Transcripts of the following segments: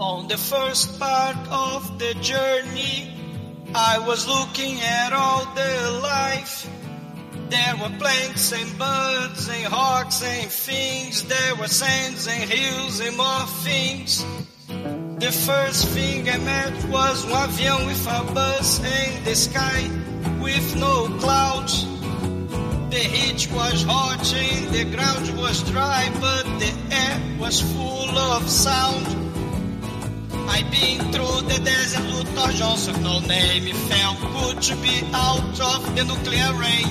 On the first part of the journey, I was looking at all the life. There were plants and birds and hawks and things. There were sands and hills and more things. The first thing I met was one avião with a bus in the sky with no clouds. The heat was hot and the ground was dry, but the air was full of sound. I've been through the desert, Luther Johnson, no name good to be out of the nuclear rain.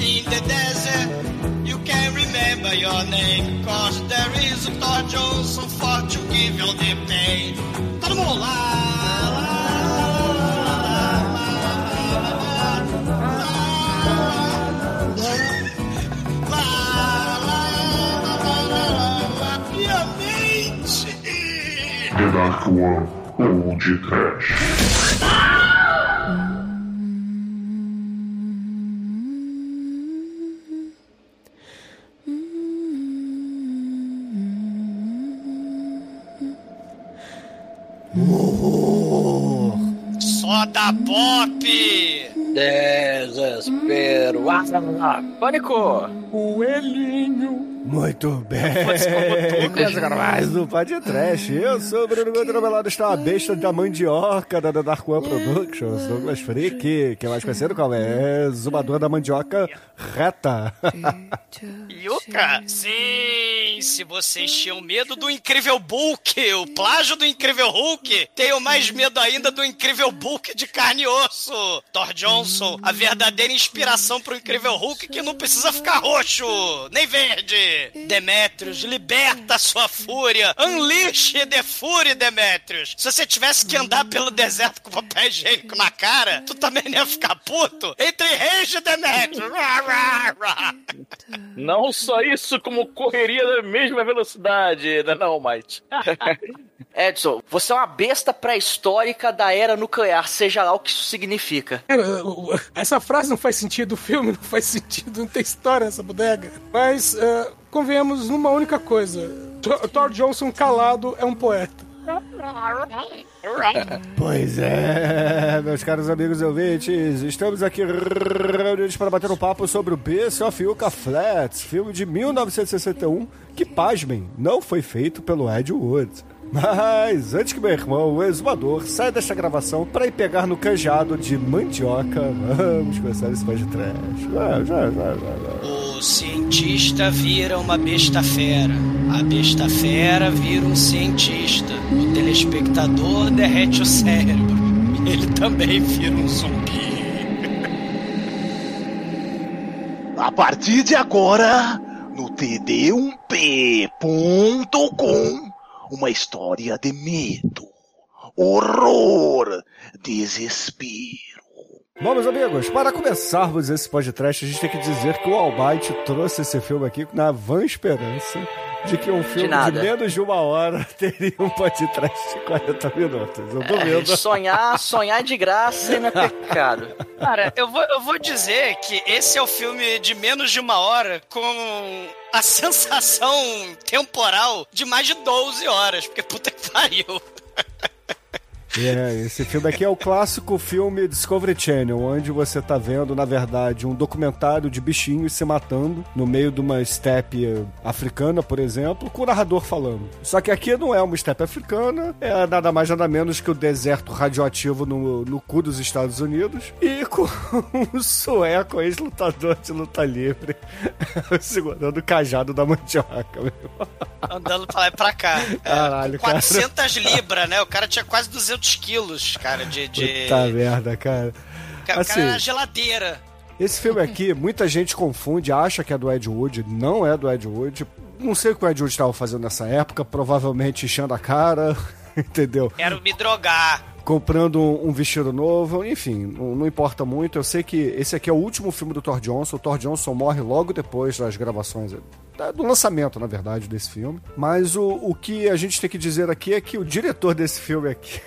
In the desert, you can remember your name, cause there is a Thor Johnson for to give you the pain. Todo mundo lá, minha The Dark One Old Trash. Soda Pop! Desespero. Pânico. Coelhinho. Muito bem. Mais do Pode Trash. Eu sou o Bruno Gomes, do meu lado está a besta da mandioca da Dark One Productions, Douglas Freak, que é mais conhecido como é Zumbador da Mandioca Reta. Yuka? Sim, se vocês tinham medo do Incrível Hulk, o plágio do Incrível Hulk, tenho mais medo ainda do Incrível Hulk de carne e osso. Thor Johnson, a verdadeira inspiração pro Incrível Hulk que não precisa ficar roxo, nem verde. Demetrius, liberta a sua fúria. Unleash the Fury, Demetrius. Se você tivesse que andar pelo deserto com papel higiênico na cara, tu também não ia ficar puto? Entre rage, Demetrius. Não só isso, como correria da mesma velocidade, né, não, Mike? Edson, você é uma besta pré-histórica da era nuclear, seja lá o que isso significa. Cara, essa frase não faz sentido, o filme não faz sentido, não tem história essa bodega. Mas eh, convenhamos numa única coisa: Thor Johnson calado é um poeta. Pois é, meus caros amigos ouvintes, estamos aqui reunidos para bater um papo sobre o Beast of Yucca Flats, filme de 1961, que, pasmem, não foi feito pelo Ed Wood. Mas, antes que meu irmão, o exumador, saia desta gravação para ir pegar no canjado de mandioca, vamos começar esse de trash. Já, já, já, já. O cientista vira uma besta fera. A besta fera vira um cientista. O telespectador derrete o cérebro. Ele também vira um zumbi. A partir de agora, no td1p.com, uma história de medo, horror, desespero. Bom, meus amigos, para começarmos esse podcast, a gente tem que dizer que o Almighty trouxe esse filme aqui na vã esperança de que um filme de, nada. menos de uma hora teria um podcast de 40 minutos. Eu É, duvido. sonhar, sonhar de graça não é pecado. Cara, eu vou, eu vou dizer que esse é o filme de menos de uma hora com a sensação temporal de mais de 12 horas, porque puta que pariu. É, esse filme aqui é o clássico filme Discovery Channel, onde você tá vendo, na verdade, um documentário de bichinhos se matando no meio de uma estepe africana, por exemplo, com o narrador falando. Só que aqui não é uma estepe africana, é nada mais nada menos que o deserto radioativo no, no cu dos Estados Unidos e com um sueco ex-lutador de luta livre segurando o cajado da mandioca, meu. Andando pra lá e pra cá. É, Caralho, com 400 libras, né? O cara tinha quase 200 quilos, cara, de... de... Puta merda, cara. O cara Assim, era geladeira. Esse filme aqui, muita gente confunde, acha que é do Ed Wood, não é do Ed Wood. Não sei o que o Ed Wood estava fazendo nessa época, provavelmente enchendo a cara, entendeu? Quero me drogar. Comprando um, vestido novo, enfim, não, importa muito. Eu sei que esse aqui é o último filme do Thor Johnson. O Thor Johnson morre logo depois das gravações, do lançamento, na verdade, desse filme. Mas o, o que a gente tem que dizer aqui é que o diretor desse filme aqui.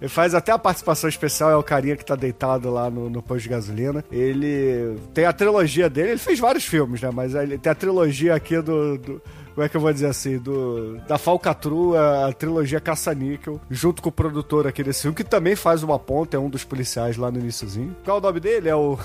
Ele faz até a participação especial, é o carinha que tá deitado lá no, no posto de gasolina. Ele tem a trilogia dele, ele fez vários filmes, né? Mas ele tem a trilogia aqui do, do, como é que eu vou dizer assim, do, da falcatrua, a trilogia Caça-Níquel, junto com o produtor aqui desse filme, que também faz uma ponta, é um dos policiais lá no iníciozinho. Qual é o nome dele? É o...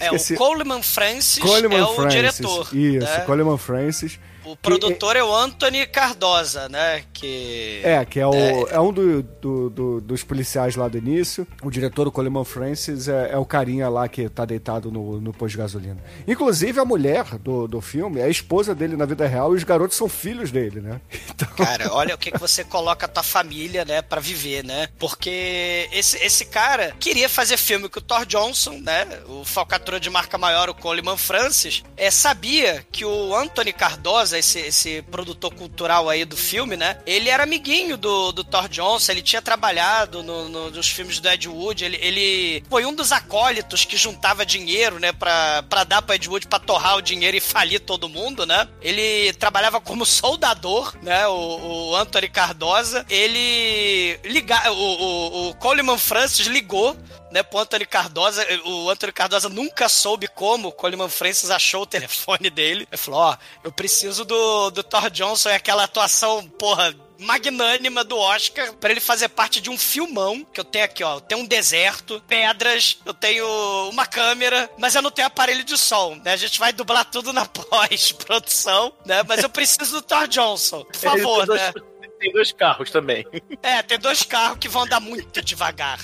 É, Esqueci. o Coleman Francis Coleman é o Francis. diretor. Isso, né? Coleman Francis. O produtor é o Anthony Cardosa, né? Que. É, que é, o, é. um do, do- do- dos policiais lá do início. O diretor, o Coleman Francis, é, é o carinha lá que tá deitado no, no posto de gasolina. Inclusive, a mulher do, do filme é a esposa dele na vida real e os garotos são filhos dele, né? Então, Cara, olha o que, que você coloca a tua família, né, pra viver, né? Porque esse, esse cara queria fazer filme com o Thor Johnson, né? O falcatrua de marca maior, o Coleman Francis, é, sabia que o Anthony Cardosa, esse, esse produtor cultural aí do filme, né? Ele era amiguinho do, do Thor Johnson, ele tinha trabalhado no, no- nos filmes do Ed Wood, ele, ele foi um dos acólitos que juntava dinheiro, né, pra, pra dar pro Ed Wood pra torrar o dinheiro e falir todo mundo, né? Ele trabalhava como soldador, né? O, o Anthony Cardosa, ele liga, o, o, o Coleman Francis ligou né, pro Anthony Cardosa, o Anthony Cardosa nunca soube como o Coleman Francis achou o telefone dele. Ele falou, ó, eu preciso do, do Thor Johnson e aquela atuação, porra, magnânima do Oscar pra ele fazer parte de um filmão que eu tenho aqui, ó. Eu tenho um deserto, pedras, eu tenho uma câmera, mas eu não tenho aparelho de som, né? A gente vai dublar tudo na pós-produção, né? Mas eu preciso do Thor Johnson, por favor, né? Tem dois carros também. É, tem dois carros que vão andar muito devagar.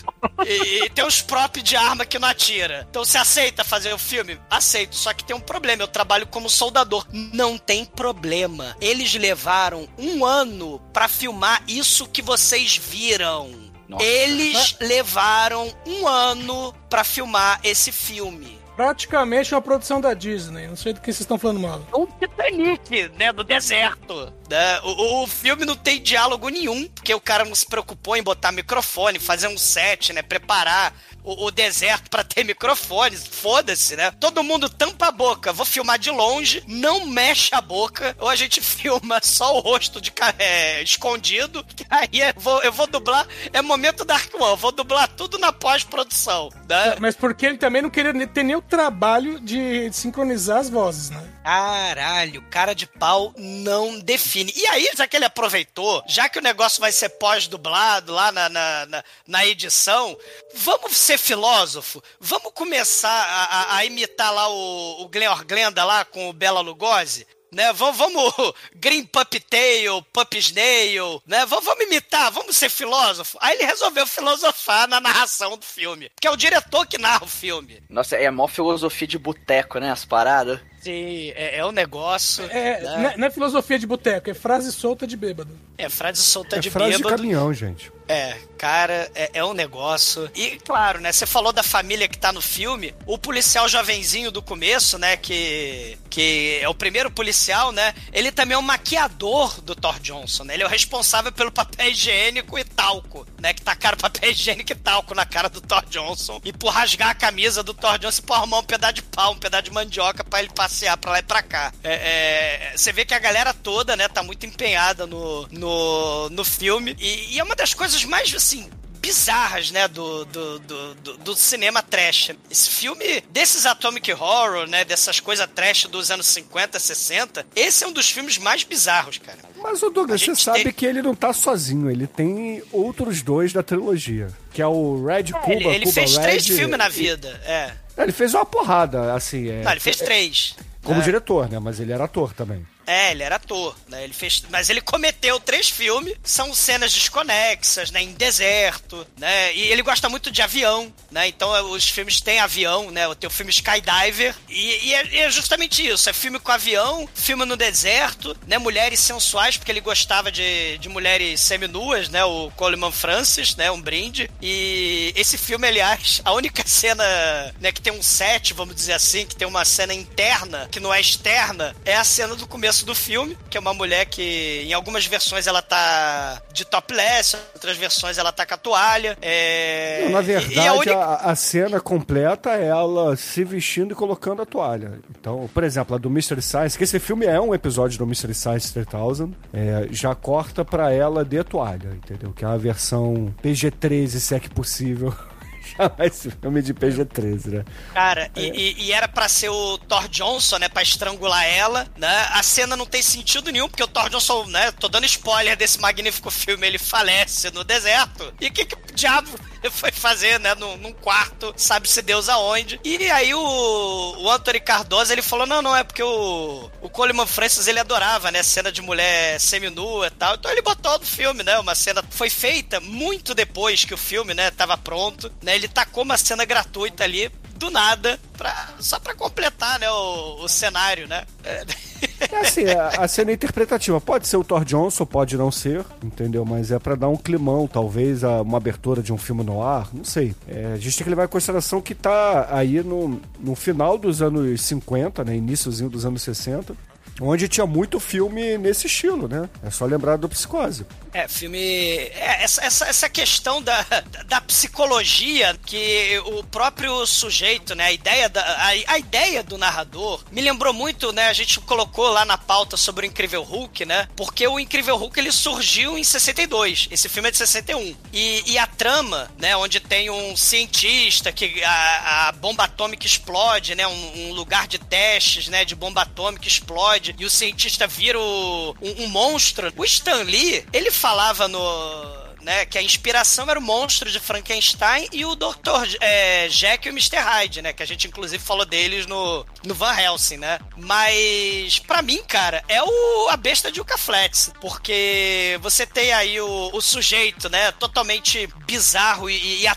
E, e tem os próprios de arma que não atira. Então você aceita fazer o filme? Aceito. Só que tem um problema. Eu trabalho como soldador. Não tem problema. Eles levaram um ano pra filmar isso que vocês viram. Eles levaram um ano pra filmar esse filme. Praticamente uma produção da Disney. Não sei do que vocês estão falando mal. um Titanic, né, do deserto. Né? O, o filme não tem diálogo nenhum, porque o cara não se preocupou em botar microfone, fazer um set, né, preparar o, o deserto pra ter microfone. Foda-se, né? Todo mundo tampa a boca. Vou filmar de longe, não mexe a boca, ou a gente filma só o rosto de é, escondido. Aí eu vou, eu vou dublar. É momento Dark One, vou dublar tudo na pós-produção. Né? Mas porque ele também não queria ter nem o trabalho de sincronizar as vozes, né? Caralho, cara de pau não define. E aí, já que ele aproveitou, já que o negócio vai ser pós-dublado lá na, na, na, na edição, vamos ser filósofo? Vamos começar a, a- a imitar lá o, o Glenn Glenda lá com o Bela Lugosi? Né, vamos, vamos Green Puppy Tail, Puppy Snail, né? Vamos, vamos imitar, vamos ser filósofo. Aí ele resolveu filosofar na narração do filme, porque é o diretor que narra o filme. Nossa, é mó filosofia de boteco, né? As paradas. Sim, é, é um negócio. É, né? não é- não é filosofia de boteco, é frase solta de bêbado. É frase solta é de frase de bêbado. caminhão, gente. É, cara, é, é um negócio. E, claro, né? Você falou da família que tá no filme. O policial jovenzinho do começo, né? Que, que é o primeiro policial, né? Ele também é um maquiador do Thor Johnson, né? Ele é o responsável pelo papel higiênico e talco, né? Que tacaram papel higiênico e talco na cara do Thor Johnson. E por rasgar a camisa do Thor Johnson e por arrumar um pedaço de pau, um pedaço de mandioca pra ele passear pra lá e pra cá. É, é, você vê que a galera toda, né? Tá muito empenhada no, no, no filme. E, e é uma das coisas mais, assim, bizarras, né, do, do, do, do- cinema trash. Esse filme, desses Atomic Horror, né, dessas coisas trash dos anos 50, 60, esse é um dos filmes mais bizarros, cara. Mas o Douglas, você sabe que ele não tá sozinho, ele tem outros dois da trilogia, que é o Red Cuba, ele ele fez três filmes na vida, é. Ele fez uma porrada, assim, é, Não, ele fez três. como É. diretor, né? Mas ele era ator também. É, ele era ator, né? Ele fez, mas ele cometeu três filmes, são cenas desconexas, né? Em deserto, né? E ele gosta muito de avião, né? Então é, os filmes têm avião, né? O filme Skydiver e, e é, é justamente isso, é filme com avião, filme no deserto, né? Mulheres sensuais, porque ele gostava de, de mulheres seminuas, né? O Coleman Francis, né? Um brinde. E esse filme, aliás, a única cena, né? Que tem um set, vamos dizer assim, que tem uma cena interna, que não é externa, é a cena do começo do filme, que é uma mulher que em algumas versões ela tá de topless, outras versões ela tá com a toalha. É... Não, na verdade, a única- a, a cena completa é ela se vestindo e colocando a toalha. Então, por exemplo, a do Mystery Science, que esse filme é um episódio do Mystery Science 3000, é, já corta pra ela de toalha, entendeu? Que é a versão PG-13, se é que possível. chamar esse filme de PG-13, né? Cara, é. e, e, era para ser o Thor Johnson, né? Pra estrangular ela, né? A cena não tem sentido nenhum, porque o Thor Johnson, né? Tô dando spoiler desse magnífico filme, ele falece no deserto. E o que, que o diabo foi fazer, né? Num, num, quarto, sabe-se Deus aonde. E aí o, o Anthony Cardoso, ele falou, não, não, é porque o, o Coleman Francis, ele adorava, né? Cena de mulher seminua e tal. Então ele botou no filme, né? Uma cena foi feita muito depois que o filme, né? Tava pronto, né? Ele tacou uma cena gratuita ali do nada, pra, só pra completar, né, o, o cenário, né? É. É assim, a, a, cena é interpretativa. Pode ser o Thor Johnson, pode não ser, entendeu? Mas é para dar um climão, talvez, a, uma abertura de um filme no ar, não sei. É, a gente tem que levar em consideração que tá aí no, no final dos anos 50, né? Iníciozinho dos anos 60 onde tinha muito filme nesse estilo, né? É só lembrar do Psicose. É, filme. É, essa, essa, essa questão da, da psicologia que o próprio sujeito, né? A ideia, da, a, a ideia do narrador me lembrou muito, né? A gente colocou lá na pauta sobre o Incrível Hulk, né? Porque o Incrível Hulk ele surgiu em 62. Esse filme é de 61. E, e a trama, né? Onde tem um cientista que a, a bomba atômica explode, né? Um, um lugar de testes, né? De bomba atômica explode e o cientista vira o, um, um monstro. O Stan Lee, ele falava no né? Que a inspiração era o monstro de Frankenstein e o Dr. É, Jack e o Mr. Hyde, né? Que a gente inclusive falou deles no, no Van Helsing, né? Mas para mim, cara, é o a besta de Yucca Flats, porque você tem aí o, o sujeito, né? Totalmente bizarro e, e,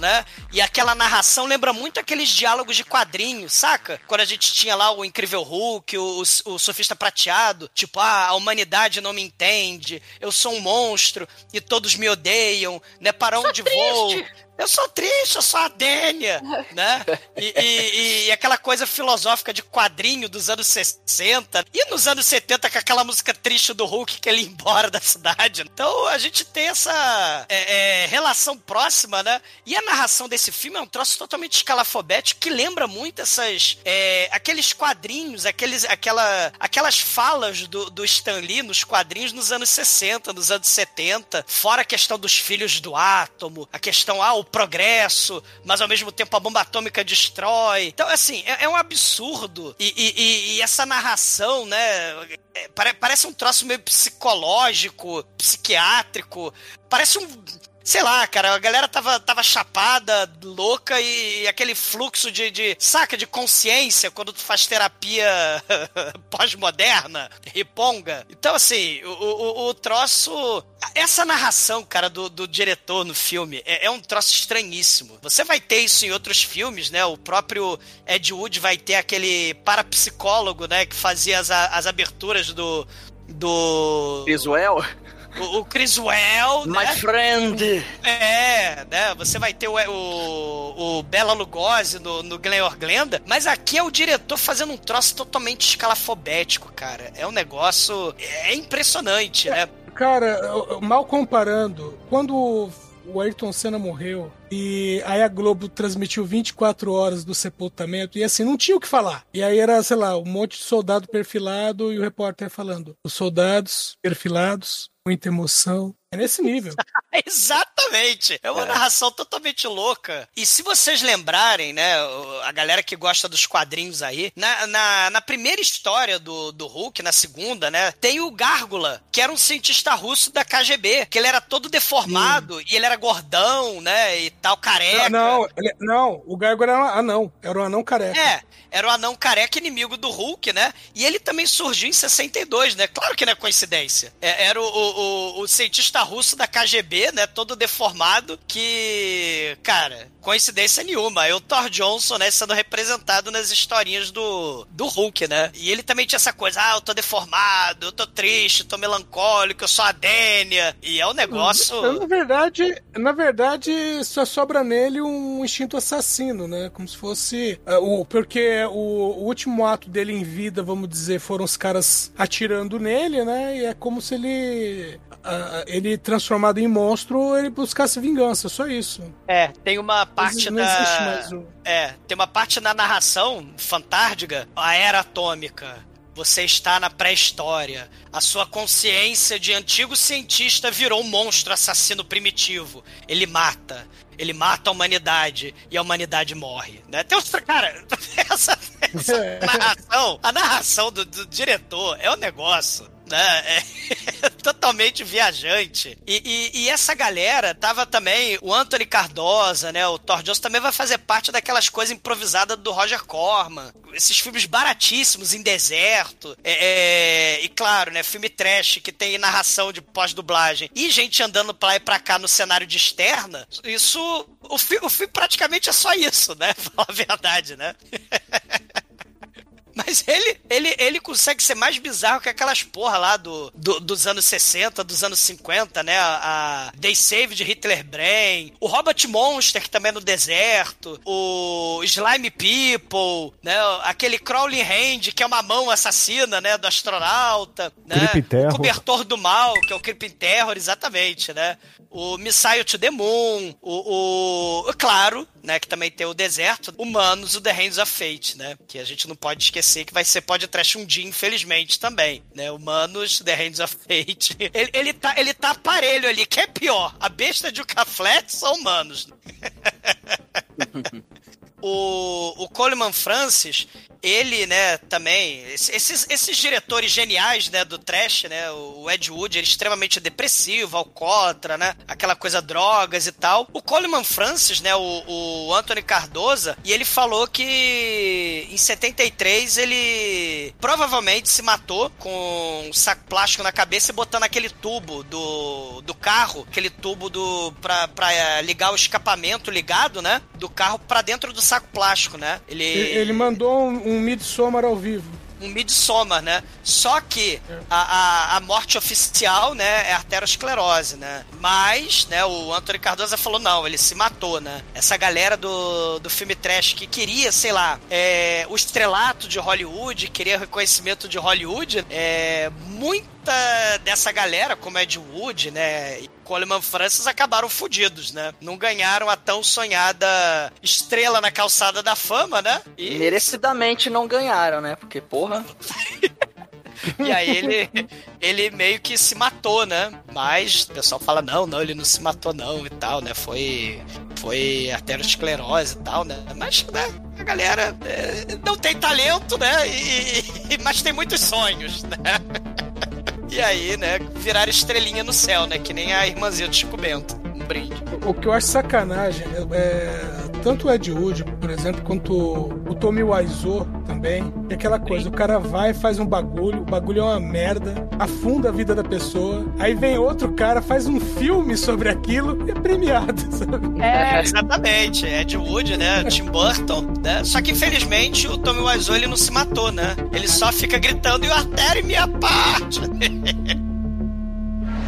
né? E aquela narração lembra muito aqueles diálogos de quadrinhos, saca? Quando a gente tinha lá o Incrível Hulk, o, o, o Sofista Prateado, tipo, ah, a humanidade não me entende, eu sou um monstro e todos me odeiam, né? Para onde vou? Eu sou triste, eu sou a Dênia, né? E, e, e, aquela coisa filosófica de quadrinho dos anos 60 e nos anos 70 com aquela música triste do Hulk que ele ia embora da cidade. Então a gente tem essa é, é, relação próxima, né? E a narração desse filme é um troço totalmente escalafobético que lembra muito essas é, aqueles quadrinhos, aqueles, aquela, aquelas falas do, do Stan Lee nos quadrinhos nos anos 60, nos anos 70, fora a questão dos filhos do átomo, a questão, ah, o progresso, mas ao mesmo tempo a bomba atômica destrói. Então, assim, é, é um absurdo. E, e, e, essa narração, né? É, parece um troço meio psicológico, psiquiátrico. Parece um Sei lá, cara, a galera tava, tava chapada, louca e, aquele fluxo de, de, saca, de consciência quando tu faz terapia pós-moderna, riponga. Então, assim, o, o, o, troço. Essa narração, cara, do, do diretor no filme é, é, um troço estranhíssimo. Você vai ter isso em outros filmes, né? O próprio Ed Wood vai ter aquele parapsicólogo, né? Que fazia as, as aberturas do. Do. Visuel? O, o Criswell, My né? friend. É, né? Você vai ter o, o, o Bela Lugosi no, no Glenn Glenda, mas aqui é o diretor fazendo um troço totalmente escalafobético, cara. É um negócio... É impressionante, é, né? Cara, mal comparando, quando o Ayrton Senna morreu e aí a Globo transmitiu 24 horas do sepultamento e assim, não tinha o que falar. E aí era, sei lá, um monte de soldado perfilado e o repórter falando: os soldados perfilados muita emoção. É nesse nível. Exatamente. É uma é. narração totalmente louca. E se vocês lembrarem, né, a galera que gosta dos quadrinhos aí, na, na, na, primeira história do, do Hulk, na segunda, né, tem o Gárgula, que era um cientista russo da KGB, que ele era todo deformado Sim. e ele era gordão, né, e tal, careca. Não, não, ele, não o Gárgula era um anão, era um anão careca. É, era o anão careca inimigo do Hulk, né, e ele também surgiu em 62, né, claro que não é coincidência. É, era o, o, o cientista russo da KGB, né? Todo deformado, que, cara, coincidência nenhuma. É o Thor Johnson, né? Sendo representado nas historinhas do, do Hulk, né? E ele também tinha essa coisa, ah, eu tô deformado, eu tô triste, tô melancólico, eu sou a Dênia. E é um negócio. Na verdade, na verdade, só sobra nele um instinto assassino, né? Como se fosse. Uh, o, porque o, o último ato dele em vida, vamos dizer, foram os caras atirando nele, né? E é como se ele ele transformado em monstro, ele buscasse vingança, só isso. É, tem uma parte não, da. Existe mais. É, tem uma parte na narração fantástica, a era atômica Você está na pré-história. A sua consciência de antigo cientista virou um monstro assassino primitivo. Ele mata. Ele mata a humanidade e a humanidade morre. Né? Tem outra. Cara, essa, essa narração, a narração do, do diretor é um negócio né? É totalmente viajante. E, e, e, essa galera tava também, o Anthony Cardosa, né? O Thor Jones também vai fazer parte daquelas coisas improvisadas do Roger Corman. Esses filmes baratíssimos em deserto. É, é, e claro, né? Filme trash que tem narração de pós-dublagem e gente andando pra lá e pra cá no cenário de externa. Isso. O, o filme praticamente é só isso, né? Falar a verdade, né? Mas ele, ele, ele consegue ser mais bizarro que aquelas porra lá do, do dos anos 60, dos anos 50, né? A, a They Save de Hitler Brain, o Robot Monster, que também é no deserto, o Slime People, né? Aquele Crawling Hand, que é uma mão assassina, né? Do astronauta, né? O Cobertor do Mal, que é o Creeping Terror, exatamente, né? O Missile to the Moon, o, o claro, né, que também tem o deserto, Humanos, o The Hands of Fate, né, que a gente não pode esquecer que vai ser podcast um dia, infelizmente, também, né, Humanos, The Hands of Fate, ele, ele, tá, ele tá aparelho ali, que é pior, a besta de Ucaflet são humanos. o, o Coleman Francis, ele, né, também, esses, esses diretores geniais, né, do trash, né, o Ed Wood, ele é extremamente depressivo, alcoólatra, né, aquela coisa drogas e tal. O Coleman Francis, né, o, o Anthony Cardoza, e ele falou que em 73 ele provavelmente se matou com um saco plástico na cabeça e botando aquele tubo do, do carro, aquele tubo do pra, pra ligar o escapamento ligado, né, do carro para dentro do saco plástico, né. Ele, ele mandou um um Midsommar ao vivo. Um Midsommar, né? Só que a, a, a, morte oficial, né, é arteriosclerose, né? Mas, né, o Antônio Cardoso falou, não, ele se matou, né? Essa galera do, do filme trash que queria, sei lá, é, o estrelato de Hollywood, queria reconhecimento de Hollywood, é, muita dessa galera, como Ed Wood, né, Coleman Francis acabaram fodidos, né? Não ganharam a tão sonhada estrela na calçada da fama, né? E... Merecidamente não ganharam, né? Porque, porra. E aí ele, ele meio que se matou, né? Mas o pessoal fala, não, não, ele não se matou não e tal, né? Foi, foi arteriosclerose e tal, né? Mas, né? A galera é, não tem talento, né? E, e, mas tem muitos sonhos, né? E aí, né, virar estrelinha no céu, né? Que nem a irmãzinha do Chico Bento. Um brinde. O que eu acho sacanagem é tanto o Ed Wood, por exemplo, quanto o Tommy Wiseau também. É aquela coisa, o cara vai, faz um bagulho, o bagulho é uma merda, afunda a vida da pessoa, aí vem outro cara, faz um filme sobre aquilo e é premiado, sabe? É, exatamente. Ed Wood, né? Tim Burton, né? Só que infelizmente o Tommy Wiseau ele não se matou, né? Ele só fica gritando e o artério minha parte.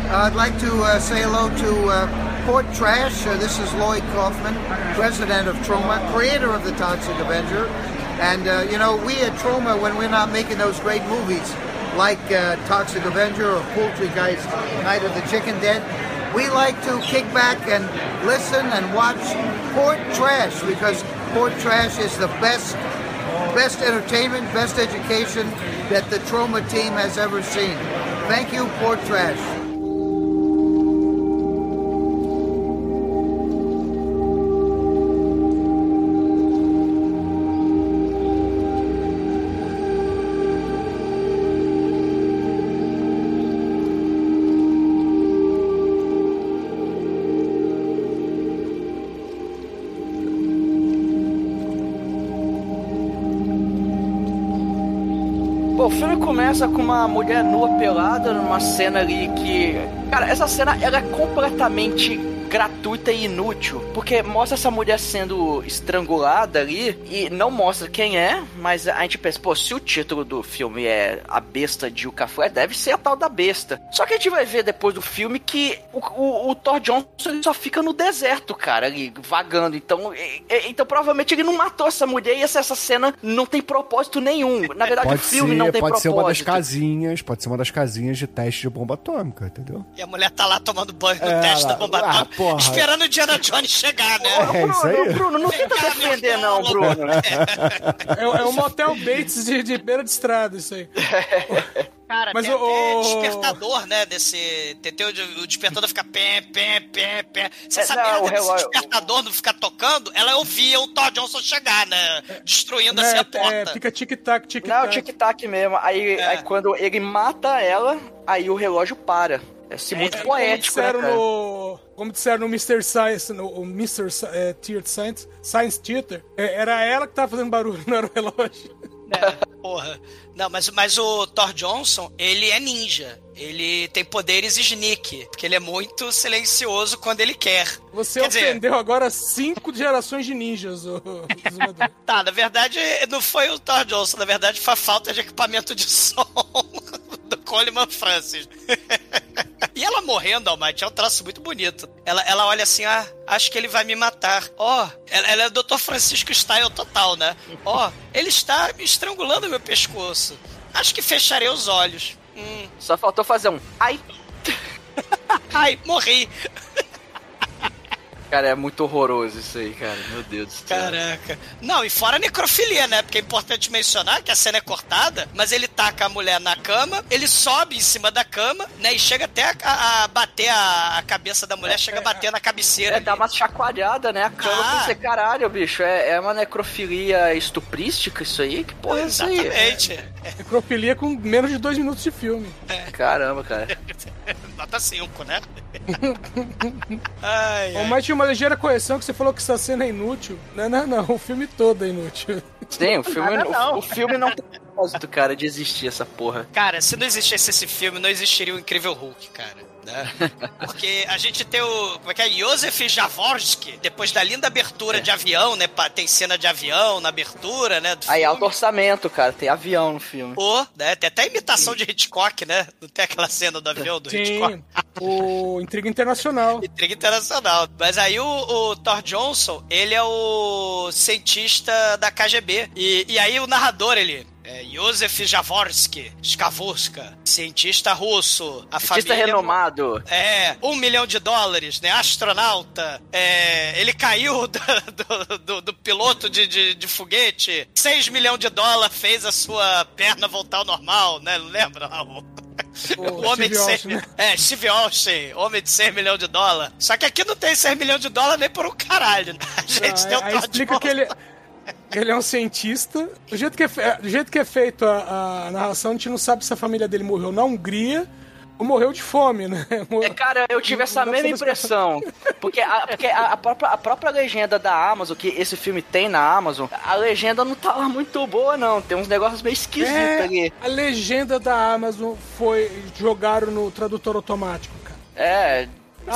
I'd like to uh, say hello to uh, Port Trash. Uh, this is Lloyd Kaufman, president of Troma, creator of the Toxic Avenger. And, uh, you know, we at Troma, when we're not making those great movies like uh, Toxic Avenger or Poultry Guys Night of the Chicken Dead, we like to kick back and listen and watch Port Trash because Port Trash is the best best entertainment, best education that the Troma team has ever seen. Thank you, Port Trash. Começa com uma mulher nua pelada numa cena ali que. Cara, essa cena ela é completamente gratuita e inútil, porque mostra essa mulher sendo estrangulada ali e não mostra quem é, mas a gente pensa, pô, se o título do filme é A Besta de Ucafé, deve ser a tal da besta. Só que a gente vai ver depois do filme que o, o, o Thor Johnson só fica no deserto, cara, ali, vagando. Então, e, então provavelmente ele não matou essa mulher e essa, essa cena não tem propósito nenhum. Na verdade, pode o filme ser, não tem pode propósito. Pode ser uma das casinhas, pode ser uma das casinhas de teste de bomba atômica, entendeu? E a mulher tá lá tomando banho no é, teste ela, da bomba ah, atômica. Porra. Esperando o Diana Jones chegar, né? É isso aí. Bruno, não tenta defender, não. Bruno. É, é um motel Bates de, de beira de estrada, isso aí. Cara, Mas tem o- até o- despertador, né? Desse. Tem, tem o, o despertador fica pé, pé, pé, pé. Se É, essa não, merda o desse relógio- despertador não ficar tocando, ela ouvia o Todd Johnson chegar, né? Destruindo assim É, a porta. é, fica tic-tac, Não, tic-tac. tic-tac mesmo. Aí, É. aí quando ele mata ela, aí o relógio para. É assim, muito É, poético, né, cara? no. Como disseram no Mr. Science, no o Mr. É, Theater Science, Science Theater, é, era ela que tava fazendo barulho, não era o relógio. Porra. Não, mas, mas o Thor Johnson, ele é ninja. Ele tem poderes sneak, porque ele é muito silencioso quando ele quer. Você Quer dizer- ofendeu agora cinco gerações de ninjas, o. Tá, na verdade, não foi o Thor Johnson, na verdade foi a falta de equipamento de som do Coleman Francis. E ela morrendo, Almighty, é um traço muito bonito. Ela, ela olha assim, ah, acho que ele vai me matar. Ó, ela, ela é o Dr. Francisco Style total, né? Ó, ele está me estrangulando meu pescoço. Acho que fecharei os olhos. Hum. Só faltou fazer um. Ai, Ai, morri. Cara, é muito horroroso isso aí, cara. Meu Deus do céu. Caraca. Não, e fora a necrofilia, né? Porque é importante mencionar que a cena é cortada, mas ele taca a mulher na cama, ele sobe em cima da cama, né? E chega até a, a- bater a, a cabeça da mulher, chega a bater na cabeceira. É, dá ali. uma chacoalhada, né? A cama Ah. pra você, caralho, bicho. É, é uma necrofilia estuprística isso aí? Que porra é isso aí? Exatamente. Necrofilia com menos de dois minutos de filme. Caramba, cara. Nota 5, né? ai, ai. mas tinha uma ligeira correção que você falou que essa cena é inútil. Não, não, não. O filme todo é inútil. Sim, o filme, Nada não. o, o filme não tem propósito, cara, de existir essa porra. Cara, se não existisse esse filme, não existiria o Incrível Hulk, cara. Né? Porque a gente tem o. Como é que é? Josef Jaworski, depois da linda abertura de avião, né? Tem cena de avião na abertura, né? Aí, alto orçamento, cara. Tem avião no filme. Pô, né? Tem até a imitação de Hitchcock, né? Não tem aquela cena do avião do Hitchcock? Sim. O Intriga Internacional. Intriga internacional. Mas aí o, o Thor Johnson, ele é o cientista da KGB. E, e aí o narrador, ele. É Josef Jaworski, Skavurska, cientista russo, a Artista família... renomado. É, um milhão de dólares, né? Astronauta. É, ele caiu do, do, do- do piloto de, de, de foguete. 6 milhões de dólares fez a sua perna voltar ao normal, né? Lembra lá o. Homem de Steve 6 Austin, né? É, Steve Austin, homem de 6 milhões de dólares. Só que aqui não tem 6 milhões de dólares nem por um caralho. né? A gente Ah, tem o aí Todd explica que ele, ele é um cientista. Do jeito que é, fe- do jeito que é feito a, a narração, a gente não sabe se a família dele morreu na Hungria ou morreu de fome, né? É, cara, eu tive essa mesma impressão. Porque, a, porque a, a própria, a própria legenda da Amazon, que esse filme tem na Amazon, a legenda não tá lá muito boa, não. Tem uns negócios meio esquisitos É, ali. a legenda da Amazon foi jogaram no tradutor automático, cara. É.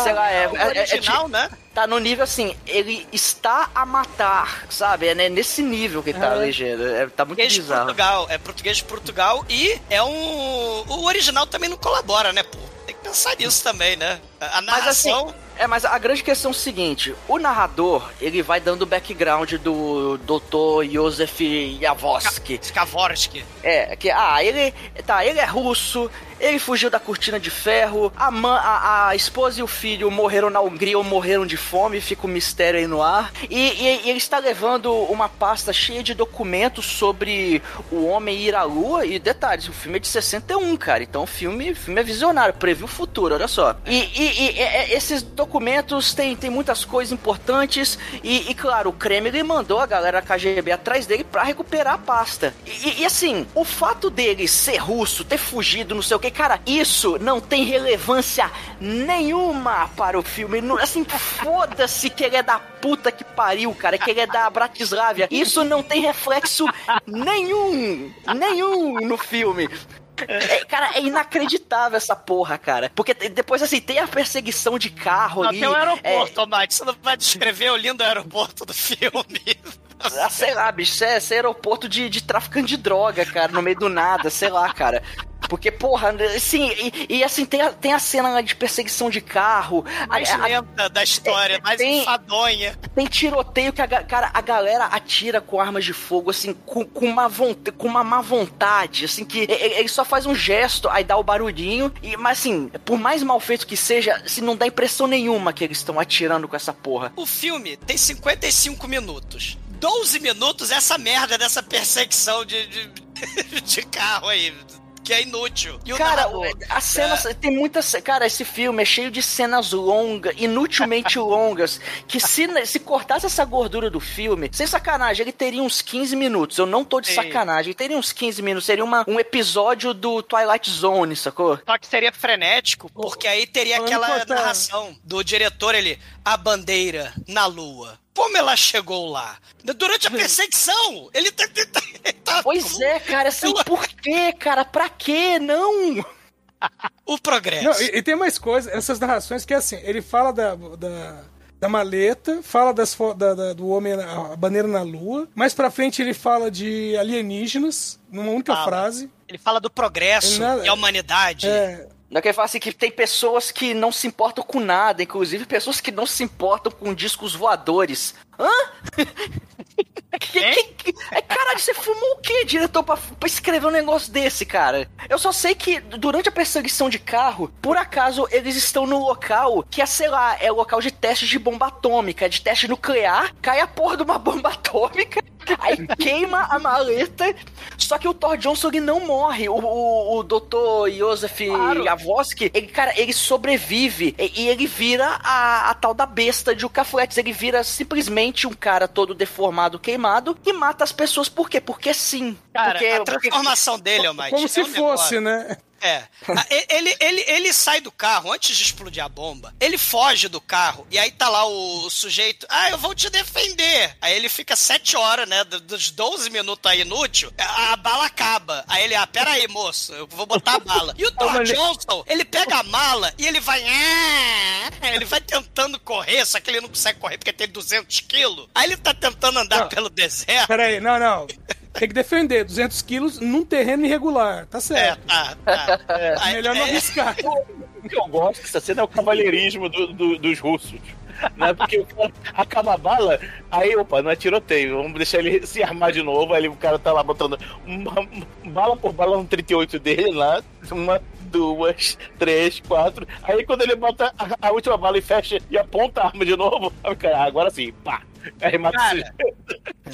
Sei lá, é, O é- é- original, é- né? Tá no nível assim, ele está a matar, sabe? É né, nesse nível que tá a É. legenda. É, tá muito Português bizarro. Portugal. É português de Portugal e é um. O original também não colabora, né, pô? Tem que pensar nisso também, né? A a Mas assim, narração. é, mas a grande questão é o seguinte: o narrador, ele vai dando o background do Dr. Josef Jaworski. Skavorsky. É, que, ah, ele, tá, ele é russo, ele fugiu da cortina de ferro, a, a, a esposa e o filho morreram na Hungria ou morreram de fome, fica um mistério aí no ar. E, e- e ele está levando uma pasta cheia de documentos sobre o homem ir à lua. E detalhes, o filme é de 61, cara, então o filme, filme é visionário, previu o futuro, olha só. E, e- e- e- esses documentos têm, tem muitas coisas importantes, e, claro, o Kremlin mandou a galera da KGB atrás dele pra recuperar a pasta. E, assim, o fato dele ser russo, ter fugido, não sei o que, cara, isso não tem relevância nenhuma para o filme. Não- assim, foda-se que ele é da puta que pariu, cara, que ele é da Bratislava. Isso não tem reflexo nenhum, nenhum no filme. É, cara, é inacreditável essa porra, cara. Porque depois, assim, tem a perseguição de carro ali. Até o é, aeroporto, Mate. Você não vai descrever o lindo aeroporto do filme. Ah, sei lá, bicho, isso é, isso é aeroporto de, de traficante de droga, cara, no meio do nada, sei lá, cara. Porque, porra, assim, e, e assim, tem a, tem a cena de perseguição de carro. Mais a, a- lenta da história, é, mais tem- enfadonha. tem tiroteio que a, cara, a galera atira com armas de fogo, assim, com, com uma vontade, com uma má vontade, assim, que ele só faz um gesto, aí dá o barulhinho, e, mas assim, por mais mal feito que seja, assim, não dá impressão nenhuma que eles estão atirando com essa porra. O filme tem 55 minutos. 12 minutos é essa merda dessa perseguição de, de, de carro aí, que é inútil. E o Cara, narrador? as cenas. Tem muitas. Cara, esse filme é cheio de cenas longas, inutilmente longas. Que se, se cortasse essa gordura do filme, sem sacanagem, ele teria uns 15 minutos. Eu não tô de Sim. sacanagem. Ele teria uns 15 minutos. Seria uma, um episódio do Twilight Zone, sacou? Só que seria frenético, porque aí teria aquela narração do diretor, ele, a bandeira na lua. Como ela chegou lá? Durante a perseguição, ele tá... ele tá- ele tá- Pois é, cara, assim, por quê, cara? Pra quê? Não! O progresso. Não, e, e tem mais coisa, essas narrações que é assim, ele fala da, da, da maleta, fala das, fo- da, da- do homem, a bandeira na lua, mais pra frente ele fala de alienígenas, numa única Fala. frase. Ele fala do progresso Nada- e a humanidade. É, Não que ele fala assim que tem pessoas que não se importam com nada, inclusive pessoas que não se importam com discos voadores. Hã? Que, que, que, é, caralho, você fumou o quê, diretor, pra, pra escrever um negócio desse, cara? Eu só sei que durante a perseguição de carro, por acaso eles estão no local que é, sei lá, é o local de teste de bomba atômica, de teste nuclear, cai a porra de uma bomba atômica, aí queima a maleta, só que o Thor Johnson ele não morre. O, o, o Dr. Joseph Yavoski, ele, cara, ele sobrevive e, e ele vira a, a tal da besta de Ucafletes. Ele vira simplesmente um cara todo deformado, queimado e mata as pessoas. Por quê? Porque sim. Cara, porque, a porque- transformação dele, Almighty, como é se um fosse, negócio. né? É. Ah, Ele, ele, ele sai do carro antes de explodir a bomba. Ele foge do carro. E aí tá lá o, sujeito. Ah, eu vou te defender. Aí ele fica sete horas, né? do- Dos 12 minutos aí inútil. A, a bala acaba. Aí ele, ah, pera aí, moço. Eu vou botar a bala. E o Thor Johnson, ele pega a mala e ele vai. "Ah", Ele vai tentando correr, só que ele não consegue correr porque tem 200 quilos. Aí ele tá tentando andar Não. pelo deserto. Pera aí, não, não. Tem que defender, 200 quilos num terreno irregular, tá É, certo. tá, tá. Aí- Melhor não é, arriscar. O que eu gosto dessa cena é o cavalheirismo do- do- dos russos. Né? Porque o cara acaba a bala, aí, opa, não é tiroteio, vamos deixar ele se armar de novo. Aí o cara tá lá botando uma, bala por bala no 38 dele lá, uma, duas, três, quatro. Aí quando ele bota a, a última bala e fecha e aponta a arma de novo, cara, ah, agora sim, pá. Cara,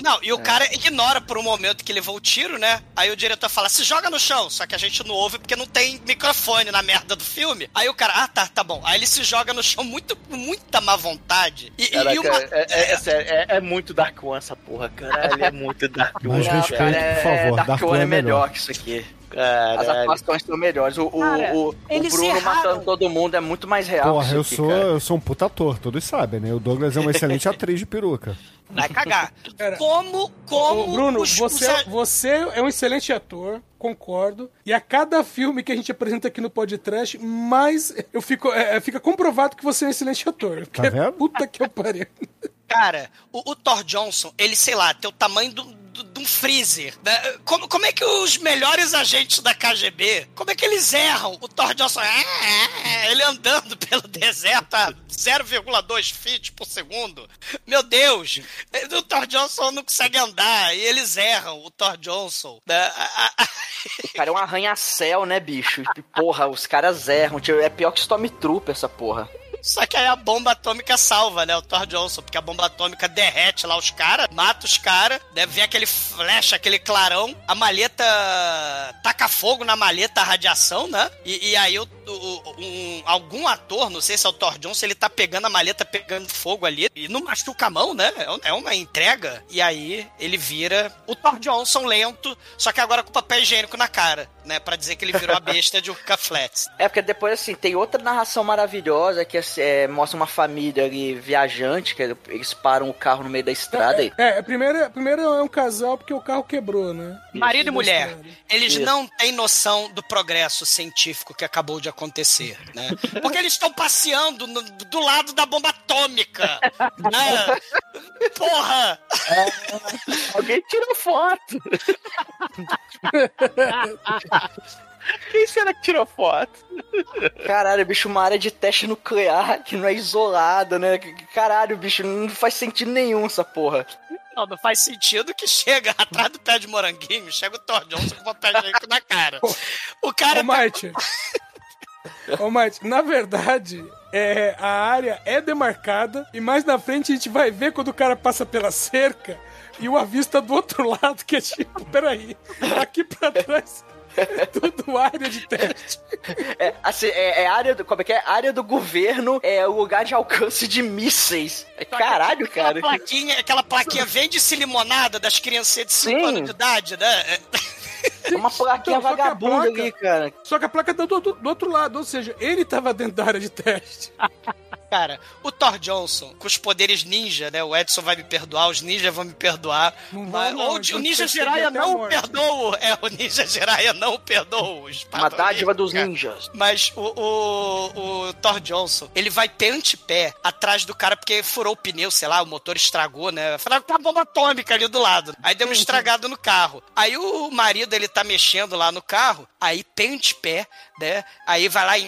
Não, É. e o cara ignora por um momento que levou o tiro, né? Aí o diretor fala, se joga no chão. Só que a gente não ouve porque não tem microfone na merda do filme. Aí o cara, ah, tá, tá bom. Aí ele se joga no chão muito, com muita má vontade. E, Caraca, e uma... é, é, é sério, é, é muito Dark One essa porra, caralho. É muito Dark One. Mas respeito, por favor. Dark Dark One One é é melhor. que isso aqui. As Caralho. atuações são melhores. O, o, Cara, o, o eles Bruno erraram. matando todo mundo é muito mais real. Porra, eu aqui, sou, cara. eu sou um puta ator, todos sabem, né? O Douglas é uma excelente atriz de peruca. Vai cagar. Cara, como, como... Ô, Bruno, os- você, os- você é um excelente ator, concordo. E a cada filme que a gente apresenta aqui no podcast, mais eu fico, é, é, fica comprovado que você é um excelente ator. Porque, vendo? Puta que eu pariu. Cara, o, o Thor Johnson, ele, sei lá, tem o tamanho do- de um freezer. né? Como, como é que os melhores agentes da KGB, como é que eles erram? O Thor Johnson, ah, ah, ele andando pelo deserto a 0,2 feet por segundo. Meu Deus, o Thor Johnson não consegue andar e eles erram o Thor Johnson. né? O cara é um arranha-céu, né, bicho? Porra, os caras erram. É pior que Stormtrooper essa porra. Só que aí a bomba atômica salva, né? O Thor Johnson, porque a bomba atômica derrete lá os caras, mata os caras, deve ver aquele flecha, aquele clarão, a maleta taca fogo na maleta, a radiação, né? E, e aí o, o- um- algum ator, não sei se é o Thor Johnson, ele tá pegando a maleta, pegando fogo ali, e não machuca a mão, né? É É uma entrega. E aí ele vira o Thor Johnson lento, só que agora com papel higiênico na cara, né? Pra dizer que ele virou a besta de Urca Flats. É, porque depois, assim, tem outra narração maravilhosa que é, mostra uma família ali viajante, que eles param o carro no meio da estrada e É, primeiro, primeiro é um casal porque o carro quebrou, né? Marido e mulher, eles Isso. não têm noção do progresso científico que acabou de acontecer, né? Porque eles estão passeando no- do lado da bomba atômica, né? Porra! Alguém tirou foto. Quem será que tirou foto? Caralho, bicho, uma área de teste nuclear que não é isolada, né? Caralho, bicho, não faz sentido nenhum essa porra. Não, não faz sentido que chega atrás do pé de moranguinho, chega o Thor Johnson com o pé de na cara. O cara. Ô, Marte. Ô, Marte, na verdade, é, a área é demarcada e mais na frente a gente vai ver quando o cara passa pela cerca e o avista do outro lado, que é tipo, peraí, aqui pra trás tudo área de teste. É, assim, é, é área do. Como é que é? Área do governo é o lugar de alcance de mísseis. É, caralho, cara. Aquela plaquinha, aquela plaquinha vende-se limonada das crianças de 5 Sim. anos de idade, né? É uma plaquinha Então, vagabunda placa- ali, cara. Só que a placa tá do, do, do outro lado, ou seja, ele tava dentro da área de teste. Cara, o Thor Johnson, com os poderes ninja, né? O Edson vai me perdoar, os ninjas vão me perdoar. Não mas- vão, não, ou eles o Ninja Jiraiya não perdoa. É, o Ninja Jiraiya não perdoa os Uma dádiva dos cara. ninjas. Mas o, o, o Thor Johnson, ele vai pé ante pé atrás do cara porque furou o pneu, sei lá, o motor estragou, né? Falaram que tá bomba atômica ali do lado. Aí deu um estragado no carro. Aí o marido, ele tá mexendo lá no carro, aí pé ante pé, né? Aí vai lá e...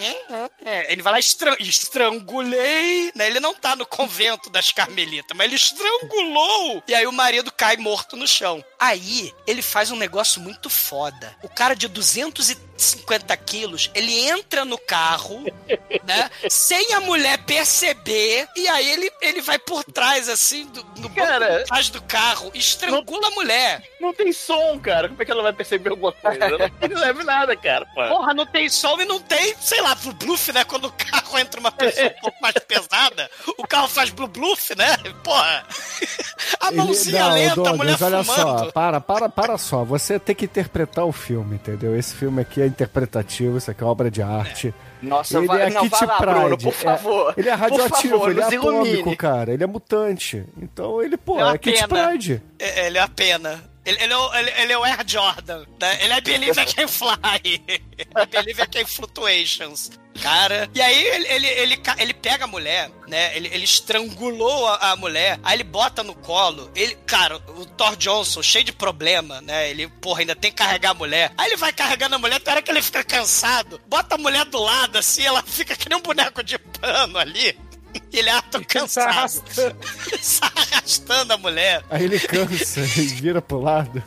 ele vai lá e estra estrangulei, né? Ele não tá no convento das Carmelitas, mas ele estrangulou. E aí o marido cai morto no chão. Aí ele faz um negócio muito foda. O cara de 250 quilos, ele entra no carro, né? Sem a mulher perceber. E aí ele, ele vai por trás, assim, do, no Cara, de trás do carro, estrangula a mulher. Não tem som, cara. Como é que ela vai perceber alguma coisa? Ela não leva nada, cara. Pô. Porra, não tem som e não tem, sei lá, blue bluff, né? Quando o carro entra uma pessoa um pouco mais pesada, o carro faz blue bluff, né? Porra. A mãozinha não, lenta, a mulher olha fumando. só, para, para, para só. Você tem que interpretar o filme, entendeu? Esse filme aqui é interpretativo, isso aqui é obra de arte. Nossa, ele vai, é não, Kit vai lá, Pride. Bruno, por é- favor. ele é radioativo, por favor, ele é atômico, ilumine. cara. Ele é mutante. Então ele, pô, É é, Kit pena. Pride. É, Ele é a pena. Ele, ele é o, ele, ele é o Air Jordan. Né? Ele é Believe I Can Fly. É Believe I Can Fluctuations. Cara. E aí ele, ele, ele, ele pega a mulher, né? Ele, ele estrangulou a, a mulher. Aí ele bota no colo. Ele, cara, o Thor Johnson, cheio de problema, né? Ele, porra, ainda tem que carregar a mulher. Aí ele vai carregando a mulher, até hora que ele fica cansado. Bota a mulher do lado, assim, ela fica que nem um boneco de pano ali. E ele é Sai cansado. arrastando. Sai arrastando a mulher. Aí ele cansa e vira pro lado.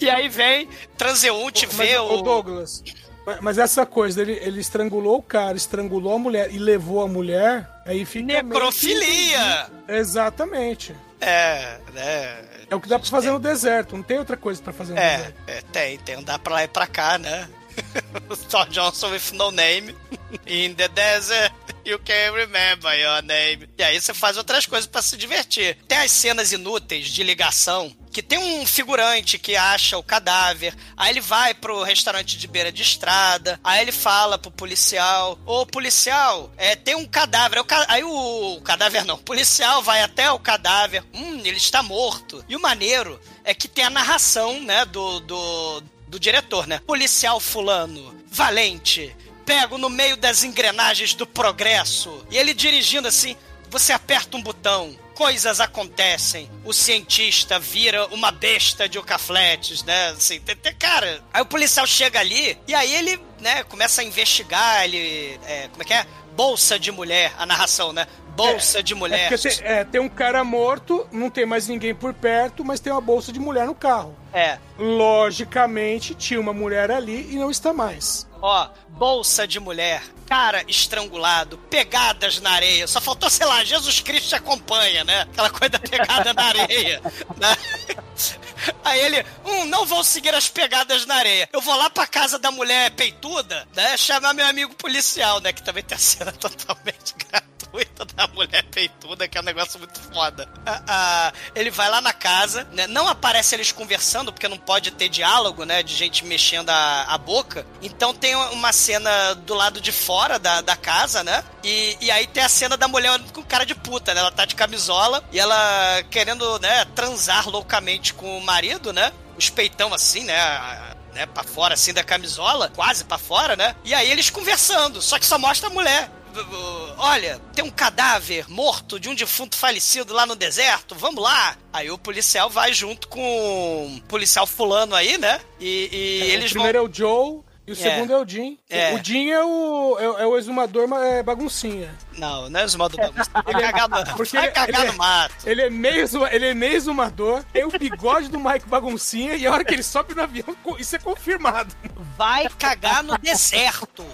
E aí vem transeunte, vê ô, o. Douglas, mas- essa coisa, ele, ele estrangulou o cara, estrangulou a mulher e levou a mulher, aí fica. meio Necrofilia! que- Exatamente. É, né? É o que dá pra fazer no deserto, não tem outra coisa pra fazer no É, deserto. é, tem, tem andar pra lá e pra cá, né? o Thor Johnson with no name. In the desert, you can remember your name. E aí você faz outras coisas pra se divertir. Tem as cenas inúteis de ligação. Que tem um figurante que acha o cadáver, aí ele vai pro restaurante de beira de estrada, aí ele fala pro policial: Ô policial, é, tem um cadáver. Aí o ca- Aí o cadáver não, o policial vai até o cadáver, hum, ele está morto. E o maneiro é que tem a narração, né, do, do, do diretor, né? Policial fulano, valente, pego no meio das engrenagens do progresso. E ele dirigindo assim, você aperta um botão, coisas acontecem. O cientista vira uma besta de ocafletes, né? Assim, cara, aí o policial chega ali e aí ele, né, começa a investigar, ele, é, como é que é? Bolsa de mulher, a narração, né? Bolsa de É mulher. porque tem, é, tem um cara morto, não tem mais ninguém por perto, mas tem uma bolsa de mulher no carro. É. Logicamente, tinha uma mulher ali e não está mais. Ó, bolsa de mulher, cara estrangulado, pegadas na areia. Só faltou, sei lá, Jesus Cristo te acompanha, né? Aquela coisa da pegada na areia. né? Aí ele, hum, não vou seguir as pegadas na areia. Eu vou lá pra casa da mulher peituda, né? Chamar meu amigo policial, né? Que também tem a cena totalmente gratuita da mulher peituda, que é um negócio muito foda. Ah, ah, ele vai lá na casa, né? Não aparece eles conversando, porque não pode ter diálogo, né? De gente mexendo a, a boca. Então tem uma cena do lado de fora da, da casa, né? E, e aí tem a cena da mulher com cara de puta, né? Ela tá de camisola e ela querendo, né, transar loucamente com o marido, né? Os peitão assim, né? né, pra fora assim da camisola, quase pra fora, né? E aí eles conversando, só que só mostra a mulher. Olha, tem um cadáver morto de um defunto falecido lá no deserto, vamos lá. Aí o policial vai junto com o policial fulano aí, né? E, e É, eles o primeiro vão... é o Joe e o É. segundo é o Jim. É. O Jim é o, é, é o exumador é baguncinha. Não, não é exumador bagunça. Vai cagar no, Porque vai ele- cagar ele- no mato. Ele é meio, ele é meio exumador, tem o bigode do Mike baguncinha e a hora que ele sobe no avião, isso é confirmado. Vai cagar no deserto.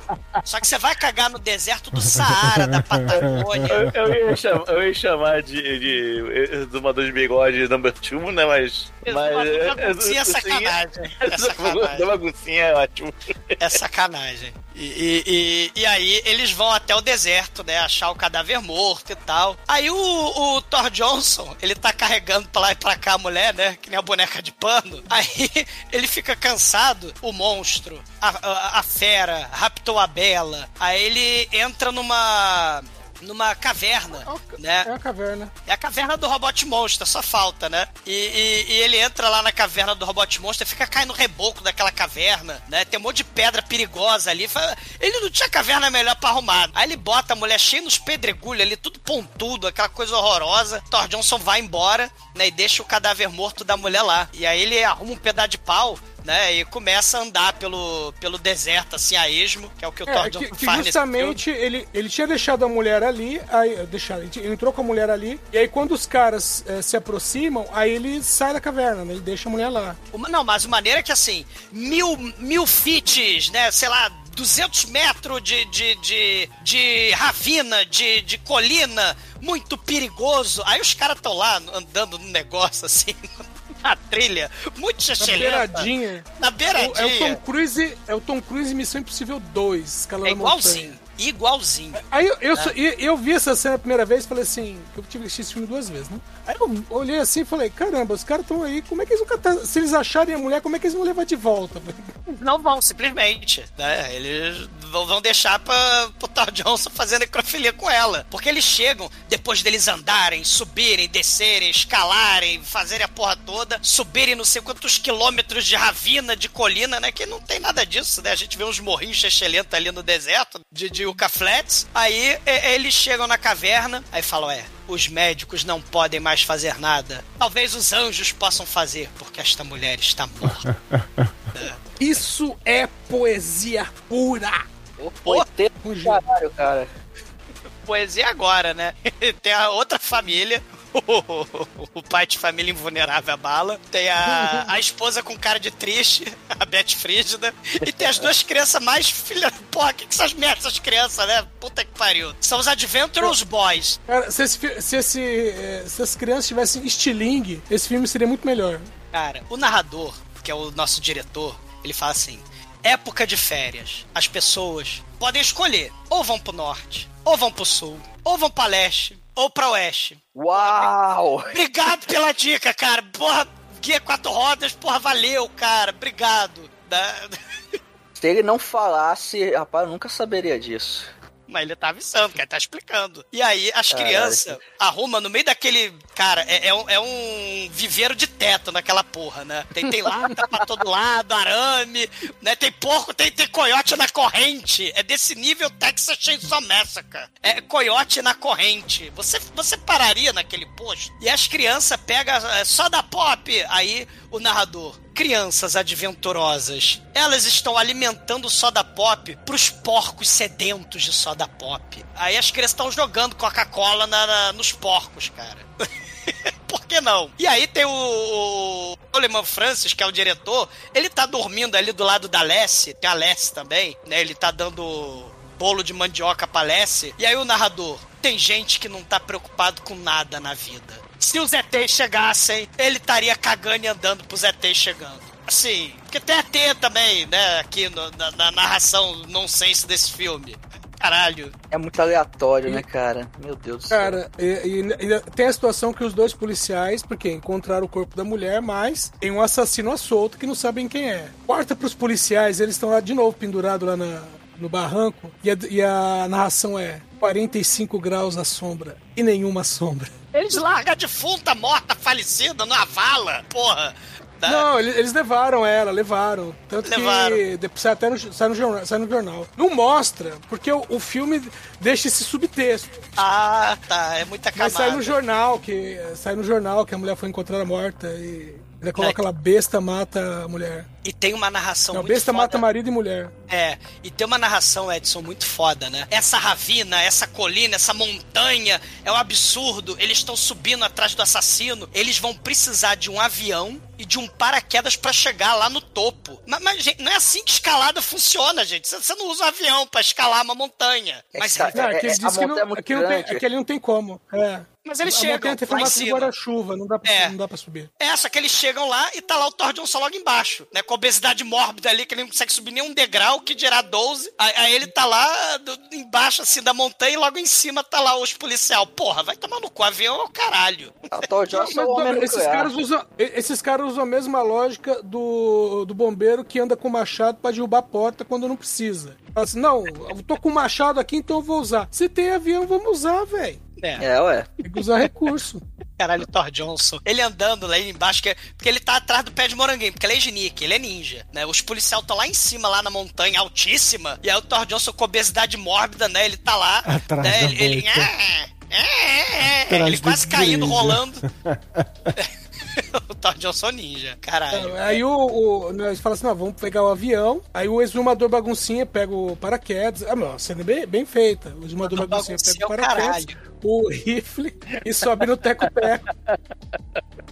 Só que você vai cagar no deserto do Saara, da Patagônia. Eu, eu ia chamar, eu ia chamar de, de exumador de bigode number two, né? Mas. mas Exumador de baguncinha é sacanagem. É sacanagem. Baguncinha é ótimo. É sacanagem. E, e, e, aí eles vão até o deserto, né? Achar o cadáver morto e tal. Aí o, o Thor Johnson, ele tá carregando pra lá e pra cá a mulher, né? Que nem a boneca de pano. Aí ele fica cansado, o monstro, a, a, a fera, raptou a Bela. Aí ele entra numa. Numa caverna, né? É a caverna. É a caverna do Robot Monster, só falta, né? E, e- e ele entra lá na caverna do Robot Monster, fica caindo reboco daquela caverna, né? Tem um monte de pedra perigosa ali. Fala- Ele não tinha caverna melhor pra arrumar. Aí ele bota a mulher cheia nos pedregulhos ali, tudo pontudo, aquela coisa horrorosa. Thor Johnson vai embora, né? E deixa o cadáver morto da mulher lá. E aí ele arruma um pedaço de pau. Né, e começa a andar pelo, pelo deserto, assim, a esmo, que é o que o Thor É, Johnson que, que faz justamente ele, ele tinha deixado a mulher ali, aí, deixado, ele entrou com a mulher ali, e aí quando os caras eh, se aproximam, aí ele sai da caverna, né? Ele deixa a mulher lá. Uma- não, mas o maneiro é que assim, mil, mil feet, né? Sei lá, 200 metros de, de, de, de ravina, de, de colina, muito perigoso. Aí os caras estão lá andando no negócio assim, na trilha, muito Na chachelenta. beiradinha. Na É o- beiradinha. É o Tom Cruise, é o Tom Cruise Missão Impossível 2, escalando É a montanha. Igualzinho. Aí eu, eu, só- e- eu vi essa cena a primeira vez e falei assim, eu tive que assistir esse filme duas vezes, né? Aí eu olhei assim e falei, caramba, os caras estão aí, como é que eles vão catar? Se eles acharem a mulher, como é que eles vão levar de volta? Não vão, simplesmente. Né? Eles vão deixar pra, pro Thor Johnson fazer necrofilia com ela. Porque eles chegam, depois deles andarem, subirem, descerem, escalarem, fazerem a porra toda, subirem não sei quantos quilômetros de ravina, de colina, né? Que não tem nada disso, né? A gente vê uns morrinhos excelentes ali no deserto, de, de Yucca Flats. Aí e- eles chegam na caverna, aí falam, é, os médicos não podem mais fazer nada. Talvez os anjos possam fazer, porque esta mulher está morta. Isso é poesia pura! Pô, tem caralho, cara. poesia agora, né? Tem a outra família. O pai de família invulnerável a bala. Tem a, a esposa com cara de triste, a Beth Frígida. E tem as duas crianças mais filha. Porra, que que essas merdas, essas crianças, né? Puta que pariu. São os Adventurous Boys. Cara, se, esse se, esse, eh, se as crianças tivessem estilingue, esse filme seria muito melhor. Cara, o narrador, que é o nosso diretor, ele fala assim: época de férias. As pessoas podem escolher: ou vão pro norte, ou vão pro sul, ou vão pra leste, ou pra oeste. Uau! Obrigado pela dica, cara. Porra, guia quatro rodas, porra, valeu, cara. Obrigado. Da- Se ele não falasse, rapaz, eu nunca saberia disso. Mas ele tá avisando, cara, tá explicando. E aí, as crianças arrumam no meio daquele. Cara, é, é um, é um viveiro de teto naquela porra, né? Tem, tem lata pra todo lado, arame, né? Tem porco, tem, tem coiote na corrente. É desse nível Texas Chainsaw Massacre. É coiote na corrente. Você, você pararia naquele posto? E as crianças pegam é, só da pop. Aí o narrador. Crianças adventurosas, elas estão alimentando soda pop pros porcos sedentos de soda pop. Aí as crianças estão jogando Coca-Cola nos porcos, cara. Por que não? E aí tem o, o Coleman Francis, que é o diretor, ele tá dormindo ali do lado da Lessie, tem a Lessie também, né? Ele tá dando bolo de mandioca pra Lessie. E aí o narrador, tem gente que não tá preocupado com nada na vida. Se os ETs chegassem, ele estaria cagando e andando pros ETs chegando. Assim, porque tem ET também, né? Aqui no- na, na narração nonsense desse filme. Caralho. É muito aleatório, né, cara? Meu Deus do céu. Cara, e, e- e tem a situação que os dois policiais, porque encontraram o corpo da mulher, mas tem um assassino à solto que não sabem quem é. Corta pros policiais, eles estão lá de novo pendurados lá na- no barranco, e a, e a narração é 45 graus à sombra e nenhuma sombra. Eles largam a defunta, morta, falecida, numa vala. Porra. Né? Não, eles, levaram ela, levaram. Tanto Levaram. que depois sai até no, sai no, jornal, sai no jornal. Não mostra, porque o, o filme deixa esse subtexto. Ah, tá. É muita Mas camada. sai no jornal, que sai no jornal que a mulher foi encontrada morta e ele coloca lá besta mata a mulher. E tem uma narração Não, muito besta foda. mata marido e mulher. É, e tem uma narração, Edson, muito foda, né? Essa ravina, essa colina, essa montanha, é um absurdo. Eles estão subindo atrás do assassino. Eles vão precisar de um avião e de um paraquedas pra chegar lá no topo. Mas, mas, gente, não é assim que escalada funciona, gente. Você não usa um avião pra escalar uma montanha. Mas, Cara, Não, É, é, que é não, muito aqui, não tem, aqui não tem como. É. mas eles a chegam tem lá em formato de cima. guarda-chuva, não, dá pra- É. não dá pra subir. É, só que eles chegam lá e tá lá o Thor Johnson logo embaixo, né? Com obesidade mórbida ali, que ele não consegue subir nem um degrau, que dirá 12. Aí, aí ele tá lá do- embaixo, assim, da montanha e logo em cima tá lá os policial. Porra, vai tomar no cu, avião é o caralho. Mas, homem esses, caras usam, esses caras usam a mesma lógica do, do bombeiro que anda com machado pra derrubar a porta quando não precisa. Fala assim, não, eu tô com machado aqui, então eu vou usar. Se tem avião, vamos usar, velho. É, É, ué. Tem que usar recurso. caralho, Thor Johnson. Ele andando lá embaixo, que, porque ele tá atrás do pé de moranguinho, porque ele é genique, ele é ninja, né? Os policiais estão lá em cima, lá na montanha, altíssima, e aí o Thor Johnson com obesidade mórbida, né? Ele tá lá, Atrás né? Ele, ele, é, é, é, é, Atrás ele quase caindo, ninja. rolando. o Thor Johnson ninja, caralho. Aí o, o né, eles falam assim: não, vamos pegar o avião. Aí o exumador baguncinha pega o paraquedas. Ah, não, a cena é bem, bem feita. O exumador Exumador baguncinha pega o baguncinha é o rifle e sobe no teco-teco.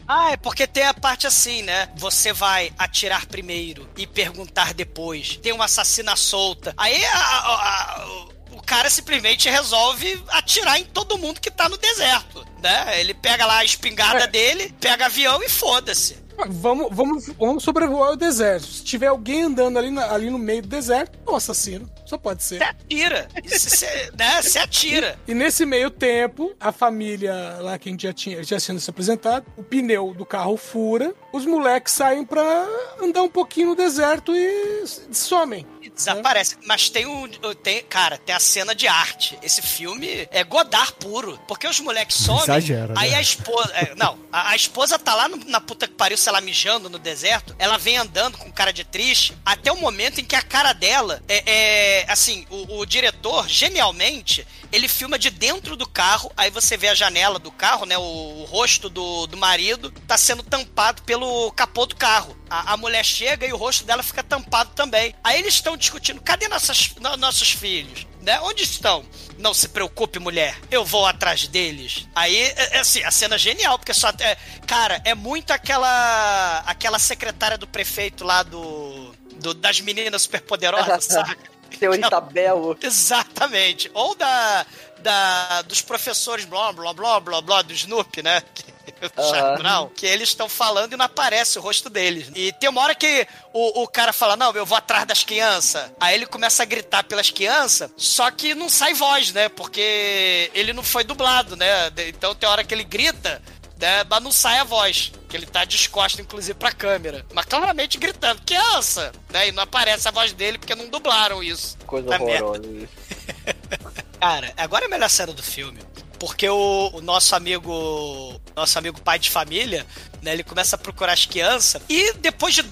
Ah, é porque tem a parte assim, né? Você vai atirar primeiro e perguntar depois. Tem uma assassina solta. Aí a- a- a- o cara simplesmente resolve atirar em todo mundo que tá no deserto, né? Ele pega lá a espingarda É. dele, pega avião e foda-se. Vamos, vamos, vamos sobrevoar o deserto. Se tiver alguém andando ali, na- ali no meio do deserto, é um assassino. Só pode ser. Você atira. Isso, cê, né? Você atira. E nesse meio tempo, a família lá que a gente já tinha já sendo se apresentado, o pneu do carro fura, os moleques saem pra andar um pouquinho no deserto e somem. Desaparece. Mas tem um. Tem, cara, tem a cena de arte. Esse filme é Godard puro. Porque os moleques somem. Exagera, Aí né? a esposa. é, não, a, a esposa tá lá no- na puta que pariu, sei lá, mijando no deserto. Ela vem andando com cara de triste. Até o momento em que a cara dela é. é, assim, o, o diretor, genialmente, ele filma de dentro do carro. Aí você vê a janela do carro, né? O, o rosto do, do marido tá sendo tampado pelo capô do carro. A, a mulher chega e o rosto dela fica tampado também. Aí eles estão discutindo: cadê nossas, no- nossos filhos? Né? Onde estão? Não se preocupe, mulher. Eu vou atrás deles. Aí, é, é assim, a cena é genial, porque só. É, cara, é muito aquela. aquela secretária do prefeito lá do. do- das meninas superpoderosas, saca? Senhorita Belo. Exatamente. Ou da, da dos professores blá blá blá blá blá do Snoopy, né? Que, o Charlie Brown, que eles estão falando e não aparece o rosto deles. E tem uma hora que o, o cara fala: Não, eu vou atrás das crianças. Aí ele começa a gritar pelas crianças, só que não sai voz, né? Porque ele não foi dublado, né? Então tem hora que ele grita. Né, mas não sai a voz, que ele tá descosta, inclusive, pra câmera. Mas claramente gritando, criança! Né, e não aparece a voz dele porque não dublaram isso. Coisa Tá horrorosa. Cara, agora é a melhor cena do filme. Porque o, o nosso amigo. Nosso amigo pai de família, né? Ele começa a procurar as crianças. E depois de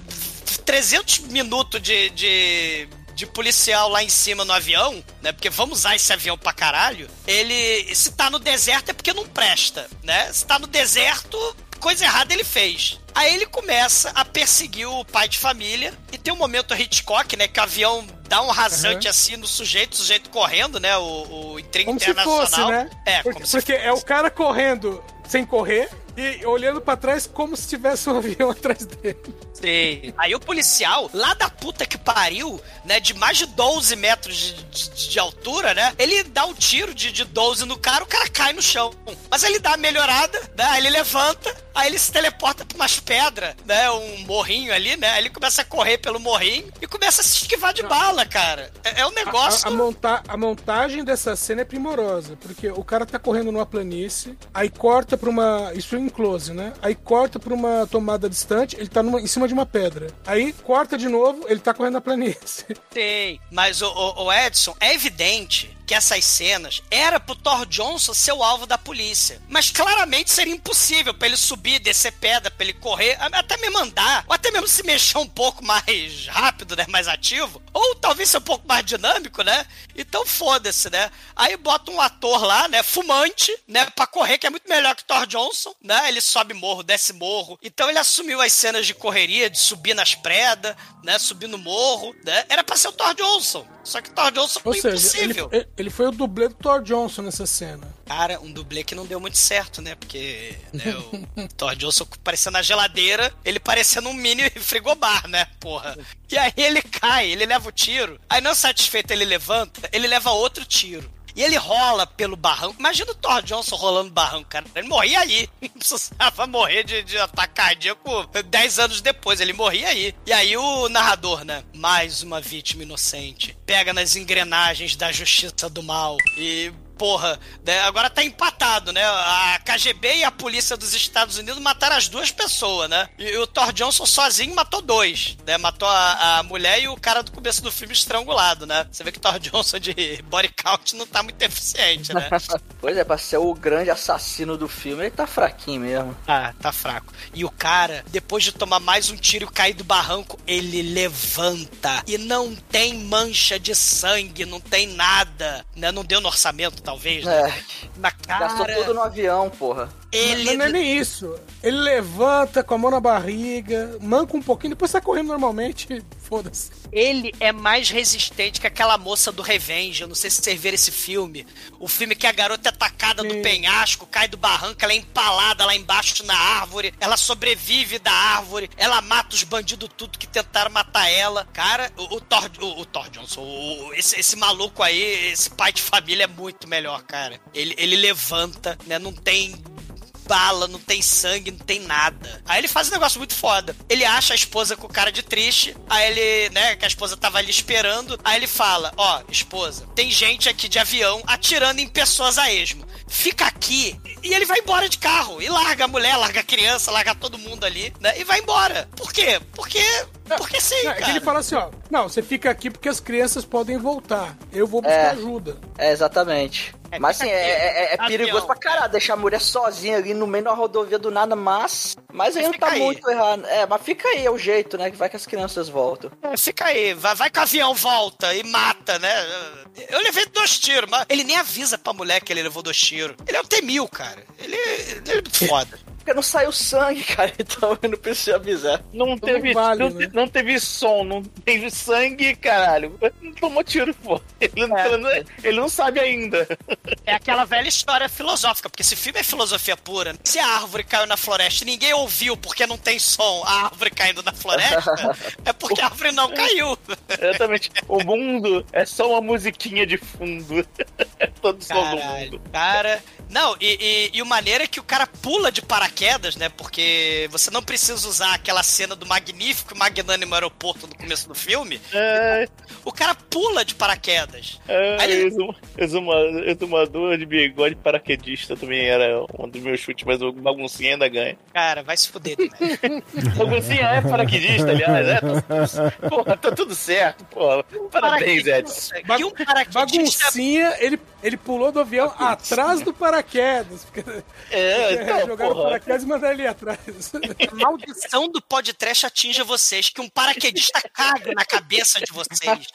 300 minutos de, de, de policial lá em cima no avião, né? Porque vamos usar esse avião pra caralho. Ele. Se tá no deserto é porque não presta, né? Se tá no deserto, coisa errada ele fez. Aí ele começa a perseguir o pai de família. E tem um momento Hitchcock, né? Que o avião dá um rasante Uhum. assim no sujeito, o sujeito correndo, né? O, o Como se internacional. fosse, né? É, porque como se porque é o cara correndo sem correr e olhando pra trás como se tivesse um avião atrás dele. Sim. Aí o policial, lá da puta que pariu, né, de mais de 12 metros de, de- de altura, né, ele dá um tiro de, de 12 no cara, o cara cai no chão. Mas ele dá a melhorada, né, aí ele levanta, aí ele se teleporta pra umas pedras, né, um morrinho ali, né, aí ele começa a correr pelo morrinho e começa a se esquivar de bala, cara. É, é um negócio... A, a monta- a montagem dessa cena é primorosa, porque o cara tá correndo numa planície, aí corta pra uma. Isso em close, né? Aí corta pra uma tomada distante, ele tá numa- em cima de uma pedra. Aí corta de novo, ele tá correndo na planície. Tem, mas o, o- o Edson, é evidente que essas cenas era pro Thor Johnson ser o alvo da polícia. Mas claramente seria impossível pra ele subir, descer pedra, pra ele correr, até mesmo andar, ou até mesmo se mexer um pouco mais rápido, né? Mais ativo. Ou talvez ser um pouco mais dinâmico, né? Então foda-se, né? Aí bota um ator lá, né? Fumante, né? Pra correr, que é muito melhor que Thor Johnson, né? Ele sobe morro, desce morro. Então ele assumiu as cenas de correria, de subir nas predas, né? Subir no morro, né? Era pra ser o Thor Johnson. Só que Thor Johnson foi impossível. ele, ele foi o dublê do Thor Johnson nessa cena. Cara, um dublê que não deu muito certo, né? Porque né, o Thor Johnson parecendo na geladeira, ele parecendo um mini frigobar, né? Porra. E aí ele cai, ele leva o tiro. Aí não satisfeito, ele levanta, ele leva outro tiro. E ele rola pelo barranco. Imagina o Thor Johnson rolando barranco, cara. Ele morria aí. Não precisava morrer de, de ataque cardíaco 10 anos depois. Ele morria aí. E aí o narrador, né? Mais uma vítima inocente. Pega nas engrenagens da justiça do mal. E porra, né? agora tá empatado, né? A KGB e a polícia dos Estados Unidos mataram as duas pessoas, né? E o Thor Johnson sozinho matou dois, né? Matou a, a mulher e o cara do começo do filme estrangulado, né? Você vê que o Thor Johnson de body count não tá muito eficiente, né? pois é, pra ser o grande assassino do filme, ele tá fraquinho mesmo. Ah, tá fraco. E o cara, depois de tomar mais um tiro e cair do barranco, ele levanta. E não tem mancha de sangue, não tem nada, né? Não deu no orçamento, talvez, né? É. Na cara... Gastou tudo no avião, porra. Ele... Não, não é nem isso. Ele levanta com a mão na barriga, manca um pouquinho, depois sai correndo normalmente. Foda-se. Ele é mais resistente que aquela moça do Revenge. Eu não sei se vocês viram esse filme. O filme que a garota é atacada do penhasco, cai do barranco, ela é empalada lá embaixo na árvore. Ela sobrevive da árvore. Ela mata os bandidos tudo que tentaram matar ela. Cara, o, o Thor, o, o Thor Johnson, o- esse, esse maluco aí, esse pai de família é muito melhor, cara. Ele, ele levanta, né? Não tem bala, não tem sangue, não tem nada. Aí ele faz um negócio muito foda. Ele acha a esposa com cara de triste, aí ele, né, que a esposa tava ali esperando, aí ele fala: Ó, esposa, tem gente aqui de avião atirando em pessoas a esmo. Fica aqui. E ele vai embora de carro. E larga a mulher, larga a criança, larga todo mundo ali, né? E vai embora. Por quê? Porque. Porque sim, Não, é cara. que ele fala assim, ó. Não, você fica aqui porque as crianças podem voltar. Eu vou buscar É. ajuda. É, exatamente. É, mas assim, é, é- é avião, perigoso pra caralho é. deixar a mulher sozinha ali no meio da rodovia do nada, mas. Mas aí não tá aí. muito errado. É, mas fica aí, é o jeito, né? Que vai que as crianças voltam. É, fica aí, vai, vai que o avião volta e mata, né? Eu levei dois tiros, mas ele nem avisa pra mulher que ele levou dois tiros. Ele é um T-1000, cara. Ele, ele é muito foda. Porque não saiu sangue, cara, então eu não preciso avisar. Não teve, vale, não, né? não teve som, não teve sangue, caralho. Não tomou tiro, pô. Ele, não- É. ele não, ele não sabe ainda. É aquela velha história filosófica, porque esse filme é filosofia pura. Se a árvore caiu na floresta e ninguém ouviu porque não tem som a árvore caindo na floresta, é porque a árvore não caiu. Exatamente. O mundo é só uma musiquinha de fundo. É todo som do mundo. cara. Não, e, e, e o maneiro é que o cara pula de paraquedas, né? Porque você não precisa usar aquela cena do magnífico e magnânimo aeroporto no começo do filme. É, O cara pula de paraquedas. é, Aí ele- exuma- exuma- exumador de bigode paraquedista também era um dos meus chutes, mas o baguncinha ainda ganha. Cara, vai se fuder também. Baguncinha é paraquedista, aliás, é. Tá, porra, tá tudo certo, porra. Parabéns, Edson. E um paraquedista Baguncinha, ele, ele pulou do avião atrás do paraquedas. Porque- É, então, jogaram o porra. E mandaram ele atrás. A maldição do podcast atinja vocês, que um paraquedista caga na cabeça de vocês.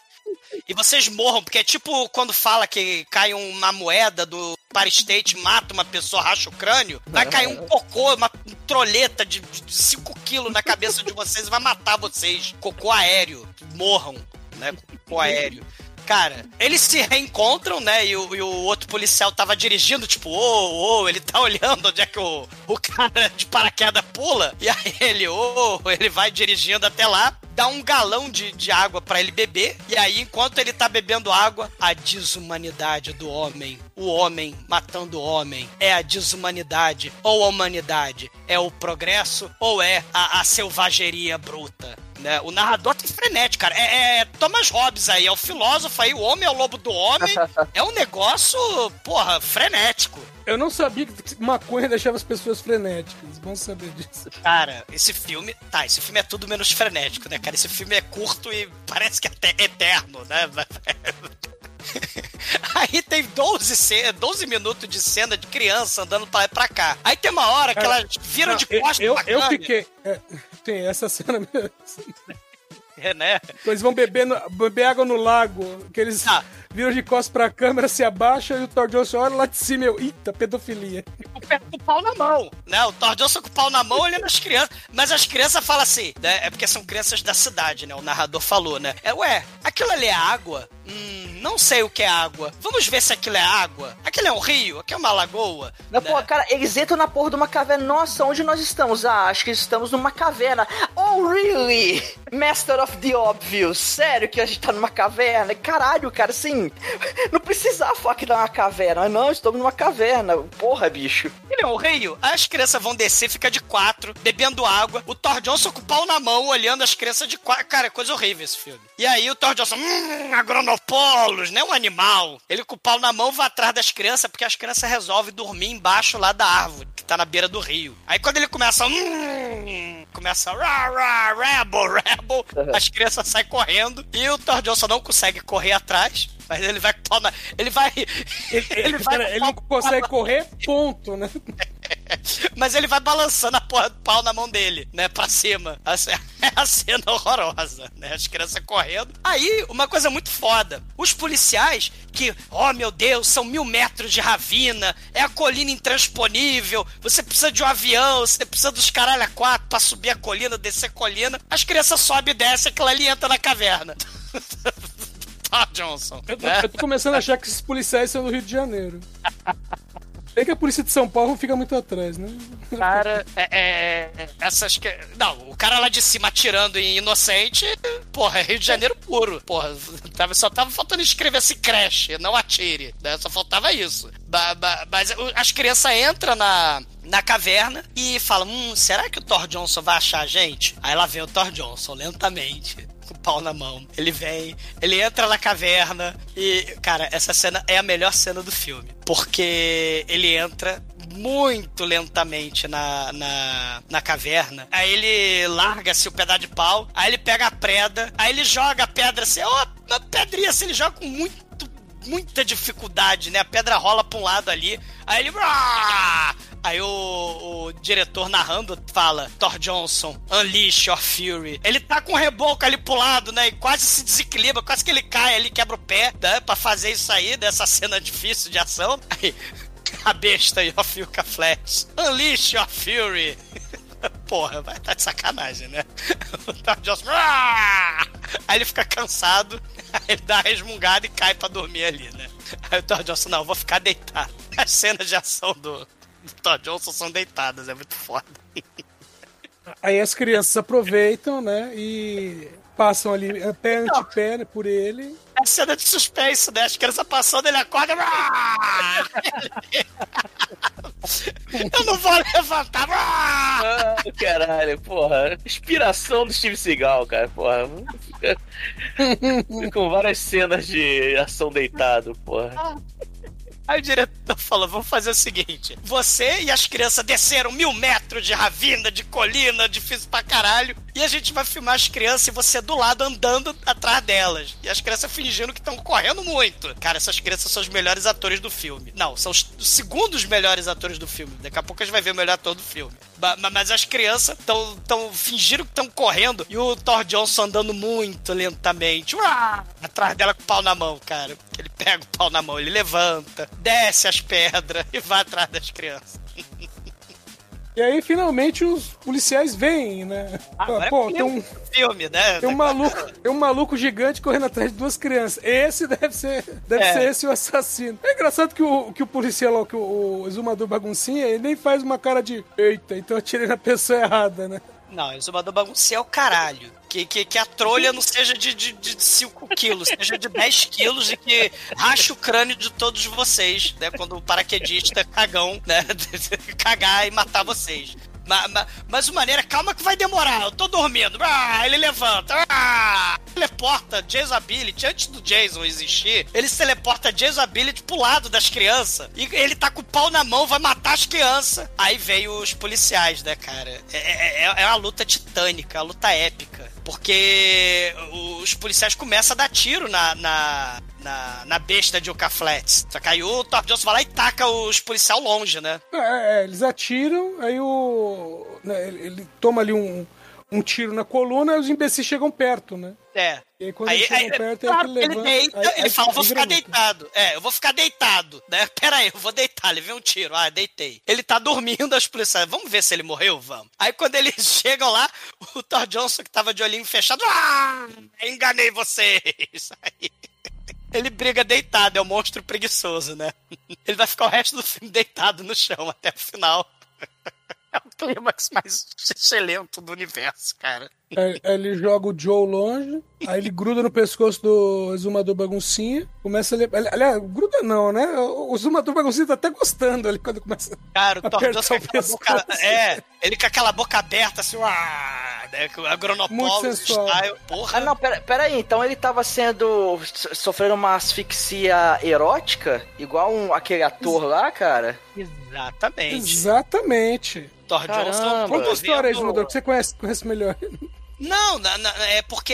E vocês morram, porque é tipo quando fala que cai uma moeda do Empire State, mata uma pessoa, racha o crânio, vai cair um cocô, uma troleta de 5 quilos na cabeça de vocês e vai matar vocês. Cocô aéreo. Morram, né? Cocô aéreo. Cara, eles se reencontram, né? E o, e o outro policial tava dirigindo, tipo, ô, ô, ele tá olhando onde é que o, o cara de paraquedas pula. E aí ele, ô, ele vai dirigindo até lá, dá um galão de, de água pra ele beber. E aí, enquanto ele tá bebendo água, a desumanidade do homem, o homem matando o homem, é a desumanidade ou a humanidade? É o progresso ou é a, a selvageria bruta? Né? O narrador tá frenético, cara. É, é Thomas Hobbes aí, é o filósofo aí, o homem é o lobo do homem. é um negócio, porra, frenético. Eu não sabia que maconha deixava as pessoas frenéticas. Bom saber disso. Cara, esse filme. Tá, esse filme é tudo menos frenético, né, cara? Esse filme é curto e parece que até eterno, né? Aí tem 12, ce- 12 minutos de cena de criança andando pra pra cá. Aí tem uma hora que elas viram de eu- costas eu, eu fiquei. é, tem essa cena mesmo. É, né? Eles vão beber, no- beber água no lago, que eles Ah. Viram de costas pra câmera, se abaixa e o Thor Johnson olha lá de cima e eu, eita, pedofilia. o pé com o pau na mão. Né? O Thor Johnson com o pau na mão olhando as crianças. Mas as crianças falam assim, né? É porque são crianças da cidade, né? O narrador falou, né? É, ué, aquilo ali é água? Hum, não sei o que é água. Vamos ver se aquilo é água. Aquilo é um rio? Aquilo é uma lagoa? Não, Né? pô, cara, eles entram na porra de uma caverna. Nossa, onde nós estamos? Ah, acho que estamos numa caverna. Oh, really? Master of the Obvious. Sério que a gente tá numa caverna? Caralho, cara, assim, não precisava falar que era uma caverna. Não, estamos numa caverna. Porra, bicho. Ele é um rio. As crianças vão descer, fica de quatro, bebendo água. O Thor Johnson com o pau na mão, olhando as crianças de quatro. Cara, é coisa horrível esse filme. E aí o Thor Johnson, hum, agronopolos, né? Um animal. Ele com o pau na mão vai atrás das crianças, porque as crianças resolvem dormir embaixo lá da árvore, que tá na beira do rio. Aí quando ele começa, hum, começa, rah, rah, rebel, rebel, as crianças saem correndo e o Thor Johnson não consegue correr atrás. Mas ele vai. Ele vai... Ele, pera, ele não consegue correr, ponto, né? Mas ele vai balançando a porra do pau na mão dele, né? Pra cima. Assim, É a cena horrorosa, né? As crianças correndo. Aí, uma coisa muito foda. Os policiais, que, oh meu Deus, são mil metros de ravina, é a colina intransponível, você precisa de um avião, você precisa dos caralho a quatro pra subir a colina, descer a colina. As crianças sobem e descem, aquela ali entra na caverna. Tá, Johnson. Eu tô, né? eu tô começando a achar que esses policiais são do Rio de Janeiro. Bem que a polícia de São Paulo fica muito atrás, né? Cara, é, é- essas que. Não, o cara lá de cima atirando em inocente, porra, é Rio de Janeiro puro. Porra, tava, só tava faltando escrever se creche, não atire. Né? Só faltava isso. Mas as crianças entram na. Na caverna e falam: Hum, será que o Thor Johnson vai achar a gente? Aí lá vem o Thor Johnson, lentamente, com o pau na mão. Ele vem, ele entra na caverna e, cara, essa cena é a melhor cena do filme. Porque ele entra muito lentamente na, na, na caverna. Aí ele larga-se o pedaço de pau, aí ele pega a preda, aí ele joga a pedra assim, ó, uma pedrinha assim, ele joga com muito muita dificuldade, né? A pedra rola pra um lado ali, aí ele. Aí o, o diretor narrando fala: Thor Johnson, unleash your fury. Ele tá com o reboco ali pro lado, né? E quase se desequilibra, quase que ele cai ali, quebra o pé, né? Pra fazer isso aí, dessa cena difícil de ação. Aí, a besta e o Filca Flash. Unleash your fury. Porra, vai tá de sacanagem, né? O Thor Johnson. "Ah!" Aí ele fica cansado, aí ele dá uma resmungada e cai pra dormir ali, né? Aí o Thor Johnson, não, vou ficar deitado. As cenas de ação do, do Thor Johnson são deitadas, é muito foda. Aí as crianças aproveitam, né? E passam ali pé ante pé por ele. É cena de suspense, né? As crianças passando, ele acorda. "Ah!" Eu não vou levantar. "Ah!" Ah, caralho, porra. Inspiração do Steve Seagal, cara, porra. Com várias cenas de ação deitado, porra. Aí o diretor falou: vamos fazer o seguinte: você e as crianças desceram mil metros de ravina, de colina, difícil pra caralho, e a gente vai filmar as crianças e você do lado andando atrás delas. E as crianças fingindo que estão correndo muito. Cara, essas crianças são os melhores atores do filme. Não, são os segundos melhores atores do filme. Daqui a pouco a gente vai ver o melhor ator do filme. Mas as crianças estão tão fingindo que estão correndo e o Thor Johnson andando muito lentamente. Uá! Atrás dela com o pau na mão, cara. Ele pega o pau na mão, ele levanta, desce as pedras e vai atrás das crianças. E aí, finalmente, os policiais vêm, né? Agora Pô, é tem um, filme, né? tem um maluco, tem um maluco gigante correndo atrás de duas crianças. Esse deve ser, deve É. ser esse o assassino. É engraçado que o, que o policial lá, que o, o exumador baguncinha, ele nem faz uma cara de eita, então eu atirei na pessoa errada, né? Não, exumador bagunceiro é o caralho. Que, que, que a trolha não seja de 5 de, 5 quilos, seja de 10 quilos e que rache o crânio de todos vocês, né? Quando o paraquedista cagão, né? cagar e matar vocês. Ma- ma- Mas, o maneira, calma que vai demorar. Eu tô dormindo. Ah, ele levanta. Ah, teleporta Jason Ability. Antes do Jason existir, ele se teleporta Jason Ability pro lado das crianças. E ele tá com o pau na mão, vai matar as crianças. Aí veio os policiais, né, cara? É, é, é- é uma luta titânica, uma luta épica. Porque os policiais começam a dar tiro na, na, na, na besta de Yucca Flats. Só que aí o Thor Johnson vai lá e taca os policial longe, né? É, é, eles atiram, aí o. né, ele, ele toma ali um, um tiro na coluna e os imbecis chegam perto, né? É. E aí quando Aí, eles chegam aí, perto, é que ele ele levanta. deita, aí- ele aí- fala, vou ficar deitado. É, eu vou ficar deitado, né? Pera aí, eu vou deitar. Levei um tiro. Ah, deitei. Ele tá dormindo, as policiais, vamos ver se ele morreu? Vamos. Aí quando eles chegam lá, o Thor Johnson, que tava de olhinho fechado, ah, enganei vocês. Aí, ele briga deitado, é o monstro preguiçoso, né? Ele vai ficar o resto do filme deitado no chão até o final. É o clímax mais excelente do universo, cara. Aí, aí ele joga o Joe longe, aí ele gruda no pescoço do exumador baguncinha, começa a. le- ali- Aliás, gruda não, né? O exumador baguncinha tá até gostando ali quando começa. Cara, o Johnson com boca. É, ele com aquela boca aberta, assim, uá, né, com a Muito Agronopolo sensual. style. Porra, Ah, não, pera, pera aí, então ele tava sendo. so- sofrendo uma asfixia erótica, igual um, aquele ator lá, cara? exatamente. Exatamente. Thor Caramba. Johnson Conta a história aí, exumador, que você conhece, conhece melhor. Não, na- na- é porque,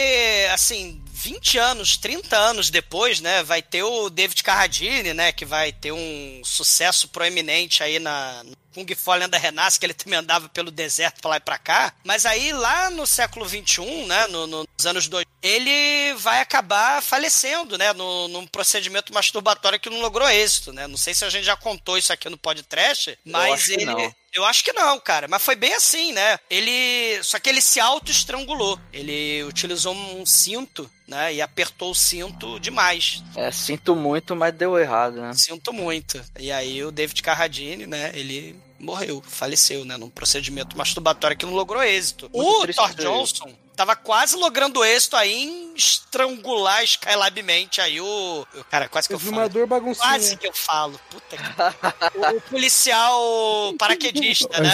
assim, 20 anos, 30 anos depois, né, vai ter o David Carradine, né, que vai ter um sucesso proeminente aí na Kung Fu A Lenda Renasce, que ele também andava pelo deserto pra lá e pra cá. Mas aí, lá no século XXI, né, no- no- nos anos 2000, ele vai acabar falecendo, né, no, num procedimento masturbatório que não logrou êxito, né. Não sei se a gente já contou isso aqui no podcast, mas ele... não. Eu acho que não, cara. Mas foi bem assim, né? Ele. Só que ele se auto-estrangulou. Ele utilizou um cinto, né? E apertou o cinto demais. É, sinto muito, mas deu errado, né? Sinto muito. E aí o David Carradine, né? Ele morreu, faleceu, né? Num procedimento masturbatório que não logrou êxito. Muito o Thor. Johnson tava quase logrando êxito aí em estrangular Skylabmente aí o. Cara, quase que eu falo. Baguncinha. Quase que eu falo. Puta que. o, policial paraquedista, né?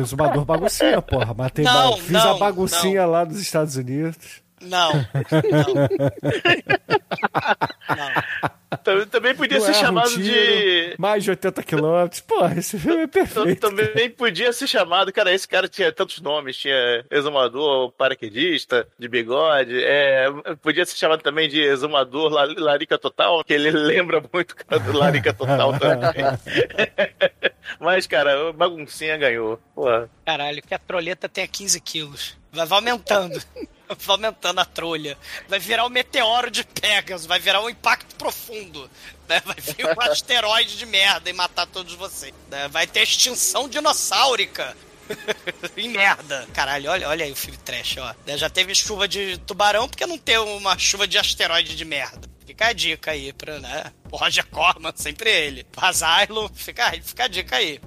Exumador, baguncinha, porra. Matei Não, ba- Fiz não, a baguncinha lá dos Estados Unidos. Não, Também, também podia Não ser um chamado tiro, de. Mais de 80 quilômetros. Porra, esse filme é perfeito. Também podia ser chamado, cara, esse cara tinha tantos nomes, tinha exumador, paraquedista, de bigode, é, podia ser chamado também de exumador la- larica total, que ele lembra muito o cara do larica total também. Mas, cara, o baguncinha ganhou. Porra. Caralho, que a troleta tenha 15 quilos. Vai aumentando. Aumentando a trolha. Vai virar o meteoro de Pegasus. Vai virar um impacto profundo. né? Vai vir um asteroide de merda e matar todos vocês. né? Vai ter extinção dinossáurica. em merda. Caralho, olha, olha aí o filme trash, ó. Né, Já teve chuva de tubarão, porque não ter uma chuva de asteroide de merda? Fica a dica aí pra, né? O Roger Corman, sempre ele. Asylum, fica, fica a dica aí.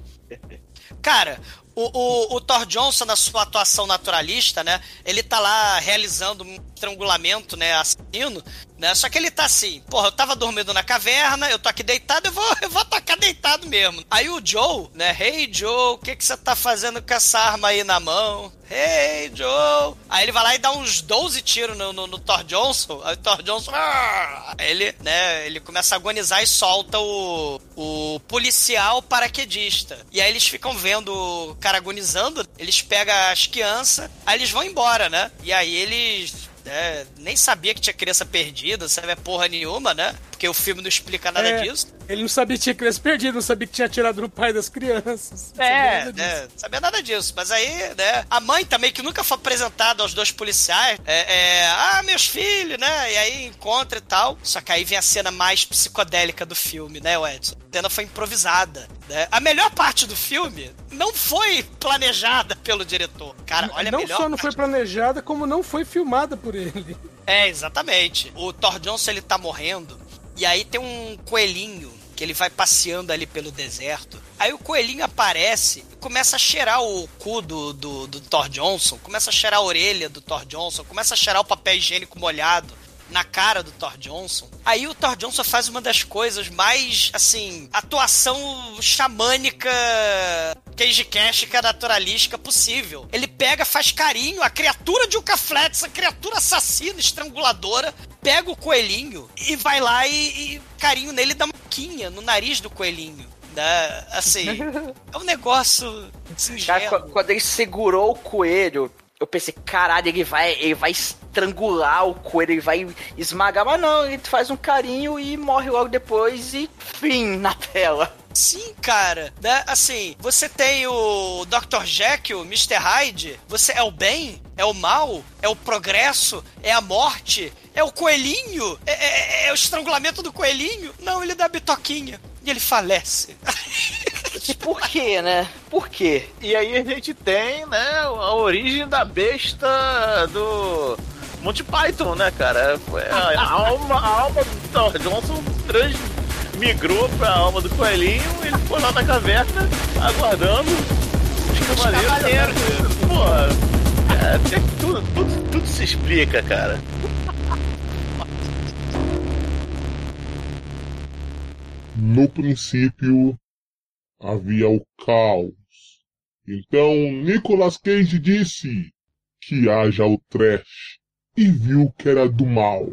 Cara, o, o, o Thor Johnson, na sua atuação naturalista, né? Ele tá lá realizando estrangulamento, né? Assassino, né? Só que ele tá assim, porra, eu tava dormindo na caverna, eu tô aqui deitado, eu vou, eu vou atacar deitado mesmo. Aí o Joe, né? Hey Joe, o que que você tá fazendo com essa arma aí na mão? Hey Joe! Aí ele vai lá e dá uns 12 tiros no, no, no Thor Johnson. Aí o Thor Johnson. "Ah!" Ele, né, ele começa a agonizar e solta o, o policial paraquedista. E aí eles ficam vendo o cara agonizando, eles pegam as crianças, aí eles vão embora, né? E aí eles. Né, nem sabia que tinha criança perdida, não sabia porra nenhuma, né? Porque o filme não explica nada É, disso. Ele não sabia que tinha criança perdida, não sabia que tinha atirado no pai das crianças. Não sabia É, disso. né? Sabia nada disso. Mas aí, né? A mãe também, que nunca foi apresentada aos dois policiais, é, é, ah, meus filhos, né? E aí encontra e tal. Só que aí vem a cena mais psicodélica do filme, né, Edson? A cena foi improvisada. Né? A melhor parte do filme não foi planejada pelo diretor. Cara, olha a não melhor só não parte foi planejada, como não foi filmada por ele. é, exatamente. O Thor Johnson, ele tá morrendo. E aí tem um coelhinho que ele vai passeando ali pelo deserto. Aí o coelhinho aparece e começa a cheirar o cu do, do, do Thor Johnson, começa a cheirar a orelha do Thor Johnson, começa a cheirar o papel higiênico molhado na cara do Thor Johnson. Aí o Thor Johnson faz uma das coisas mais, assim, atuação xamânica, queijicástica, naturalística possível. Ele pega, faz carinho, a criatura de Uka Flats, a criatura assassina, estranguladora, pega o coelhinho e vai lá e, e carinho nele dá uma quinha no nariz do coelhinho. Né? Assim, é um negócio Cara, singelo. quando ele segurou o coelho, eu pensei, caralho, ele vai, ele vai estrangular o coelho, ele vai esmagar, mas não, ele faz um carinho e morre logo depois e fim na tela. Sim, cara. Né? Assim, você tem o Dr. Jekyll, Mr. Hyde. Você é o bem? É o mal? É o progresso? É a morte? É o coelhinho? É, é- é o estrangulamento do coelhinho? Não, ele dá bitoquinha. E ele falece. Por quê, né? Por quê? E aí a gente tem, né, a origem da besta do Monty Python, né, cara? Foi a, alma, a alma do Thor Johnson transmigrou pra alma do coelhinho e ele ficou lá na caverna aguardando os cavaleiros. Pô, é, tem tudo, tudo, tudo se explica, cara. No princípio havia o caos. Então Nicolas Cage disse que haja o trash e viu que era do mal.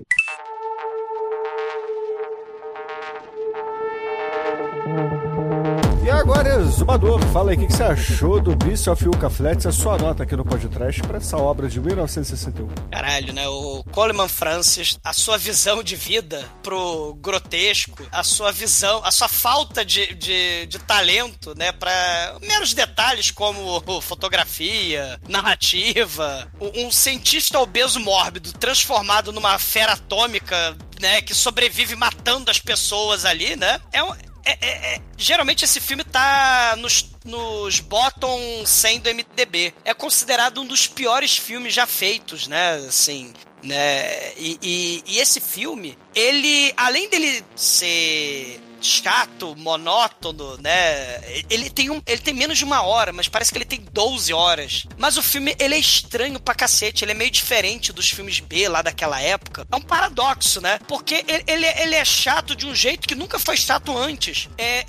Zumador, fala aí o que, você achou do Beast of Yucca Flats, a sua nota aqui no podcast para essa obra de 1961. Caralho, né? O Coleman Francis, a sua visão de vida pro grotesco, a sua visão, a sua falta de, de, de talento, né? Pra meros detalhes como fotografia, narrativa, um cientista obeso mórbido transformado numa fera atômica, né? Que sobrevive matando as pessoas ali, né? É um, é- é- é- geralmente esse filme tá nos, nos bottom 100 do MDB. É considerado um dos piores filmes já feitos, né? Assim, né? E, e- e esse filme, ele, além dele ser chato, monótono, né? Ele tem, um, ele tem menos de uma hora, mas parece que ele tem 12 horas. Mas o filme, ele é estranho pra cacete, ele é meio diferente dos filmes B lá daquela época. É um paradoxo, né? Porque ele, ele, ele é chato de um jeito que nunca foi chato antes. É,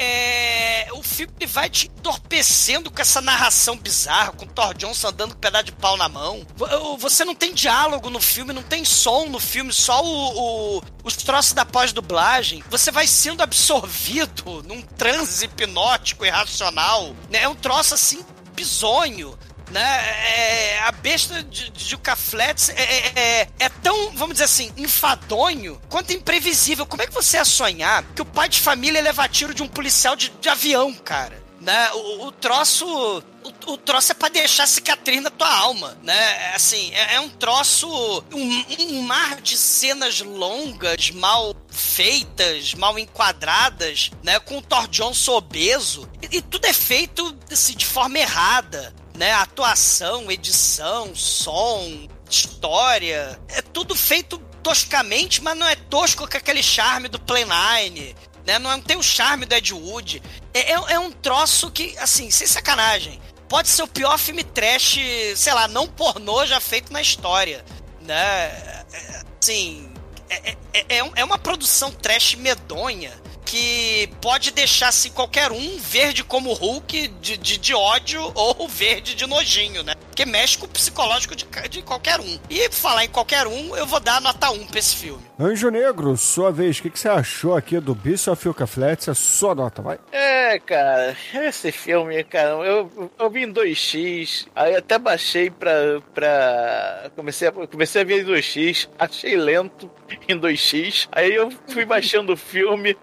é- o filme vai te entorpecendo com essa narração bizarra, com o Thor Johnson andando com um pedaço de pau na mão. Vo- Você não tem diálogo no filme, não tem som no filme, só o, o- os troços da pós-dublagem. Você vai sendo absorvido num transe hipnótico irracional. Né? É um troço assim bizonho. Né? É, a besta de, de Yucca Flats é, é- é- é tão, vamos dizer assim, enfadonho quanto imprevisível. Como é que você ia sonhar que o pai de família leva tiro de um policial de, de avião, cara? Né? O, o troço. O, o troço é pra deixar cicatriz na tua alma, né? Assim, é, é um troço. Um, um mar de cenas longas, mal feitas, mal enquadradas, né? Com o Thor Johnson obeso. E, e tudo é feito assim, de forma errada, né? Atuação, edição, som, história. É tudo feito toscamente, mas não é tosco com aquele charme do Play Nine. Né? Não tem o charme do Ed Wood. É, é, é um troço que, assim, sem sacanagem. Pode ser o pior filme trash, sei lá, não pornô já feito na história. Né? É, Assim, é, é, é, é uma produção trash medonha que pode deixar assim, qualquer um verde como Hulk de, de, de ódio ou verde de nojinho, né? Porque mexe com o psicológico de, de qualquer um. E por falar em qualquer um, eu vou dar nota 1 pra esse filme. Anjo Negro, sua vez, o que, que você achou aqui do Beast of Yucca Flats, a sua nota, vai? É, cara, esse filme, cara, eu, eu vi em 2x, aí até baixei pra. pra comecei, a, comecei a ver em 2x, achei lento em 2x, aí eu fui baixando o filme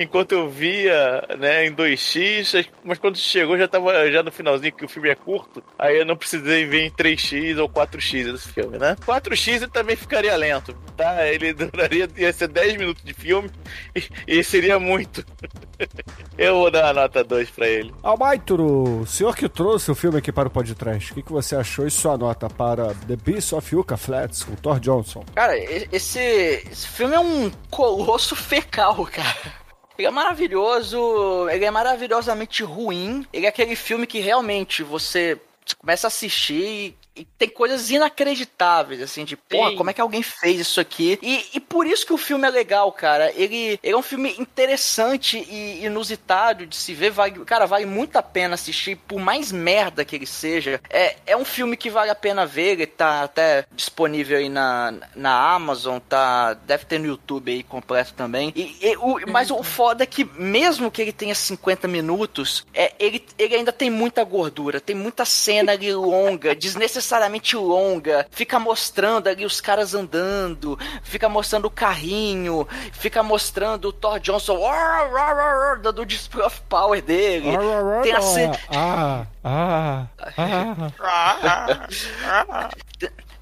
enquanto eu via, né, em 2x, mas quando chegou já tava já no finalzinho que o filme é curto, aí eu não precisei ver em 3x ou 4x esse filme, né? 4x ele também ficaria lento, tá? Ele duraria, ia ser 10 minutos de filme e, e seria muito. Eu vou dar uma nota 2 pra ele. Almaituro, o senhor que trouxe o filme aqui para o podcast, o que, que você achou e sua nota para The Beast of Yucca Flats, com Thor Johnson? Cara, esse, esse filme é um colosso fecal, cara. Ele é maravilhoso, ele é maravilhosamente ruim. Ele é aquele filme que realmente você começa a assistir e, e tem coisas inacreditáveis, assim, de porra, como é que alguém fez isso aqui? E, e por isso que o filme é legal, cara. Ele, ele é um filme interessante e inusitado de se ver. Vale, cara, vale muito a pena assistir, por mais merda que ele seja. É, é um filme que vale a pena ver, ele tá até disponível aí na, na Amazon, tá, deve ter no YouTube aí completo também. E, e o, mas o foda é que mesmo que ele tenha 50 minutos, é, ele, ele ainda tem muita gordura, tem muita cena ali longa, desnecessariamente desnecessariamente longa, fica mostrando ali os caras andando, fica mostrando o carrinho, fica mostrando o Thor Johnson dando o display of power dele. Tem a cena. Ah, ah, ah.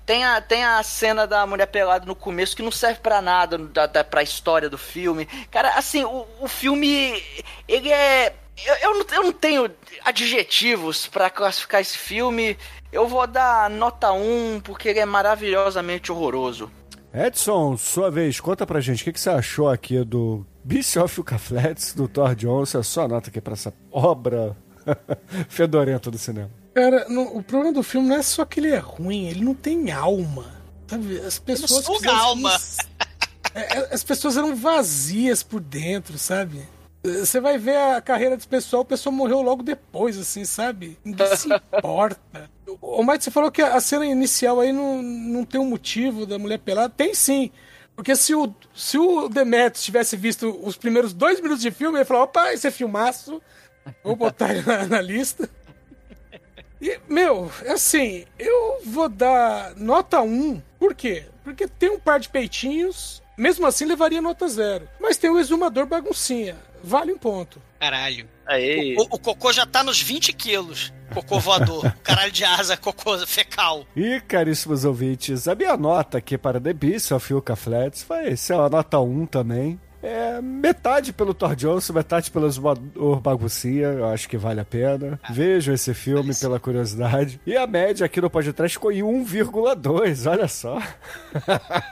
Tem a, tem a cena da mulher pelada no começo que não serve para nada da, da, pra história do filme. Cara, assim, o, o filme. Ele é. Eu, eu, não, eu não tenho adjetivos para classificar esse filme. Eu vou dar nota 1 porque ele é maravilhosamente horroroso. Edson, sua vez, conta pra gente o que, que você achou aqui do Beast of Flats, do Thor Johnson. A sua nota aqui pra essa obra fedorenta do cinema. Cara, no, o problema do filme não é só que ele é ruim, ele não tem alma. Sabe? As pessoas. Não suga alma. É, é, as pessoas eram vazias por dentro, sabe? Você vai ver a carreira desse pessoal, o pessoal morreu logo depois, assim, sabe? Ninguém se importa. O Mike, você falou que a cena inicial aí não, não tem um motivo da mulher pelada. Tem sim. Porque se o, se o Demetrius tivesse visto os primeiros dois minutos de filme, ele falar: opa, esse é filmaço, vou botar ele na, na lista. E, meu, assim, eu vou dar nota 1. Por quê? Porque tem um par de peitinhos, mesmo assim levaria nota 0. Mas tem o exumador baguncinha. Vale um ponto. Caralho. Aí. O, o, cocô já tá nos 20 quilos. Cocô voador. Caralho de asa, cocô fecal. E, caríssimos ouvintes, a minha nota aqui para The Beast of Yucca Flats vai ser uma nota 1 também. É metade pelo Thor Johnson, metade pelo Baguncinha, eu acho que vale a pena. Ah, Vejam esse filme pela curiosidade. E a média aqui no podcast ficou em 1,2, olha só.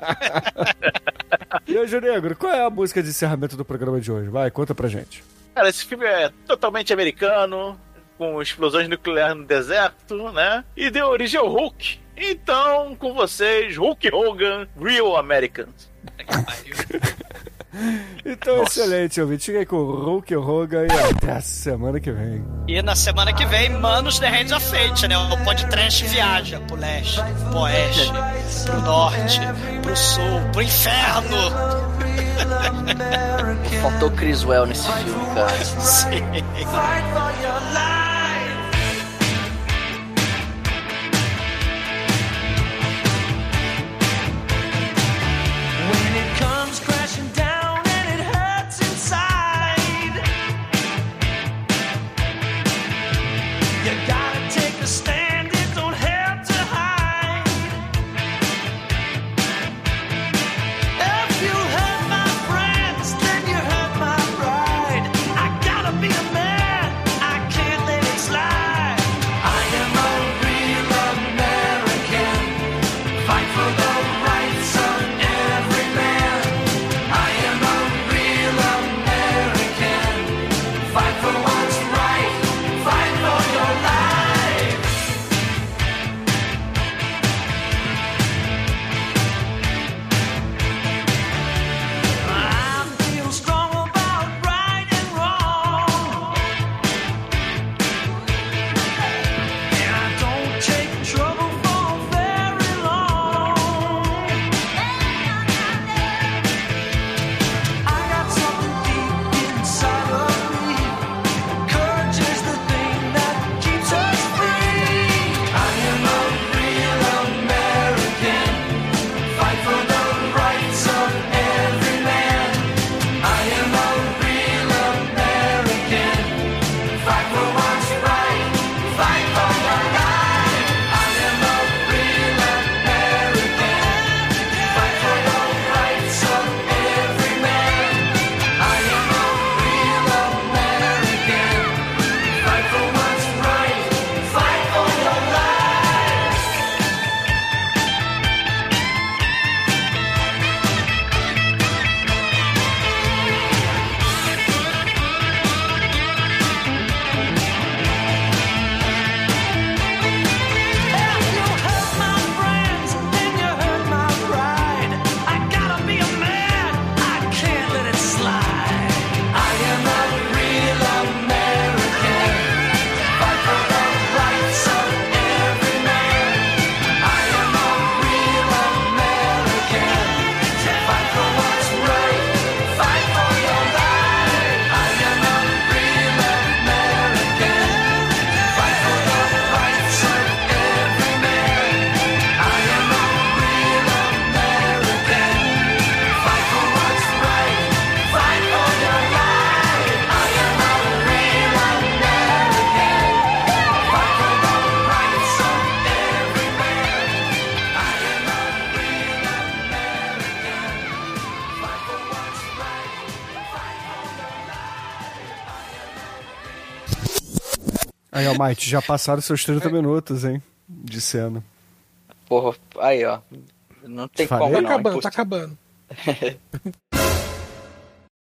e hoje, Negro, qual é a música de encerramento do programa de hoje? Vai, conta pra gente. Cara, esse filme é totalmente americano, com explosões nucleares no deserto, né? E deu origem ao Hulk. Então, com vocês, Hulk Hogan, Real Americans. Então, Nossa. excelente, ouvinte. Fica aí com o Hulk Hogan e até a semana que vem. E na semana que vem, Manos The Hands of Fate, né? O podcast viaja pro leste, pro oeste, pro norte, pro sul, pro inferno. Faltou Criswell nesse filme, cara. Sim. Mike, já passaram seus 30 minutos, hein? De cena. Porra, aí, ó. Não tem Falei? como Tá não. acabando, impossível. tá acabando.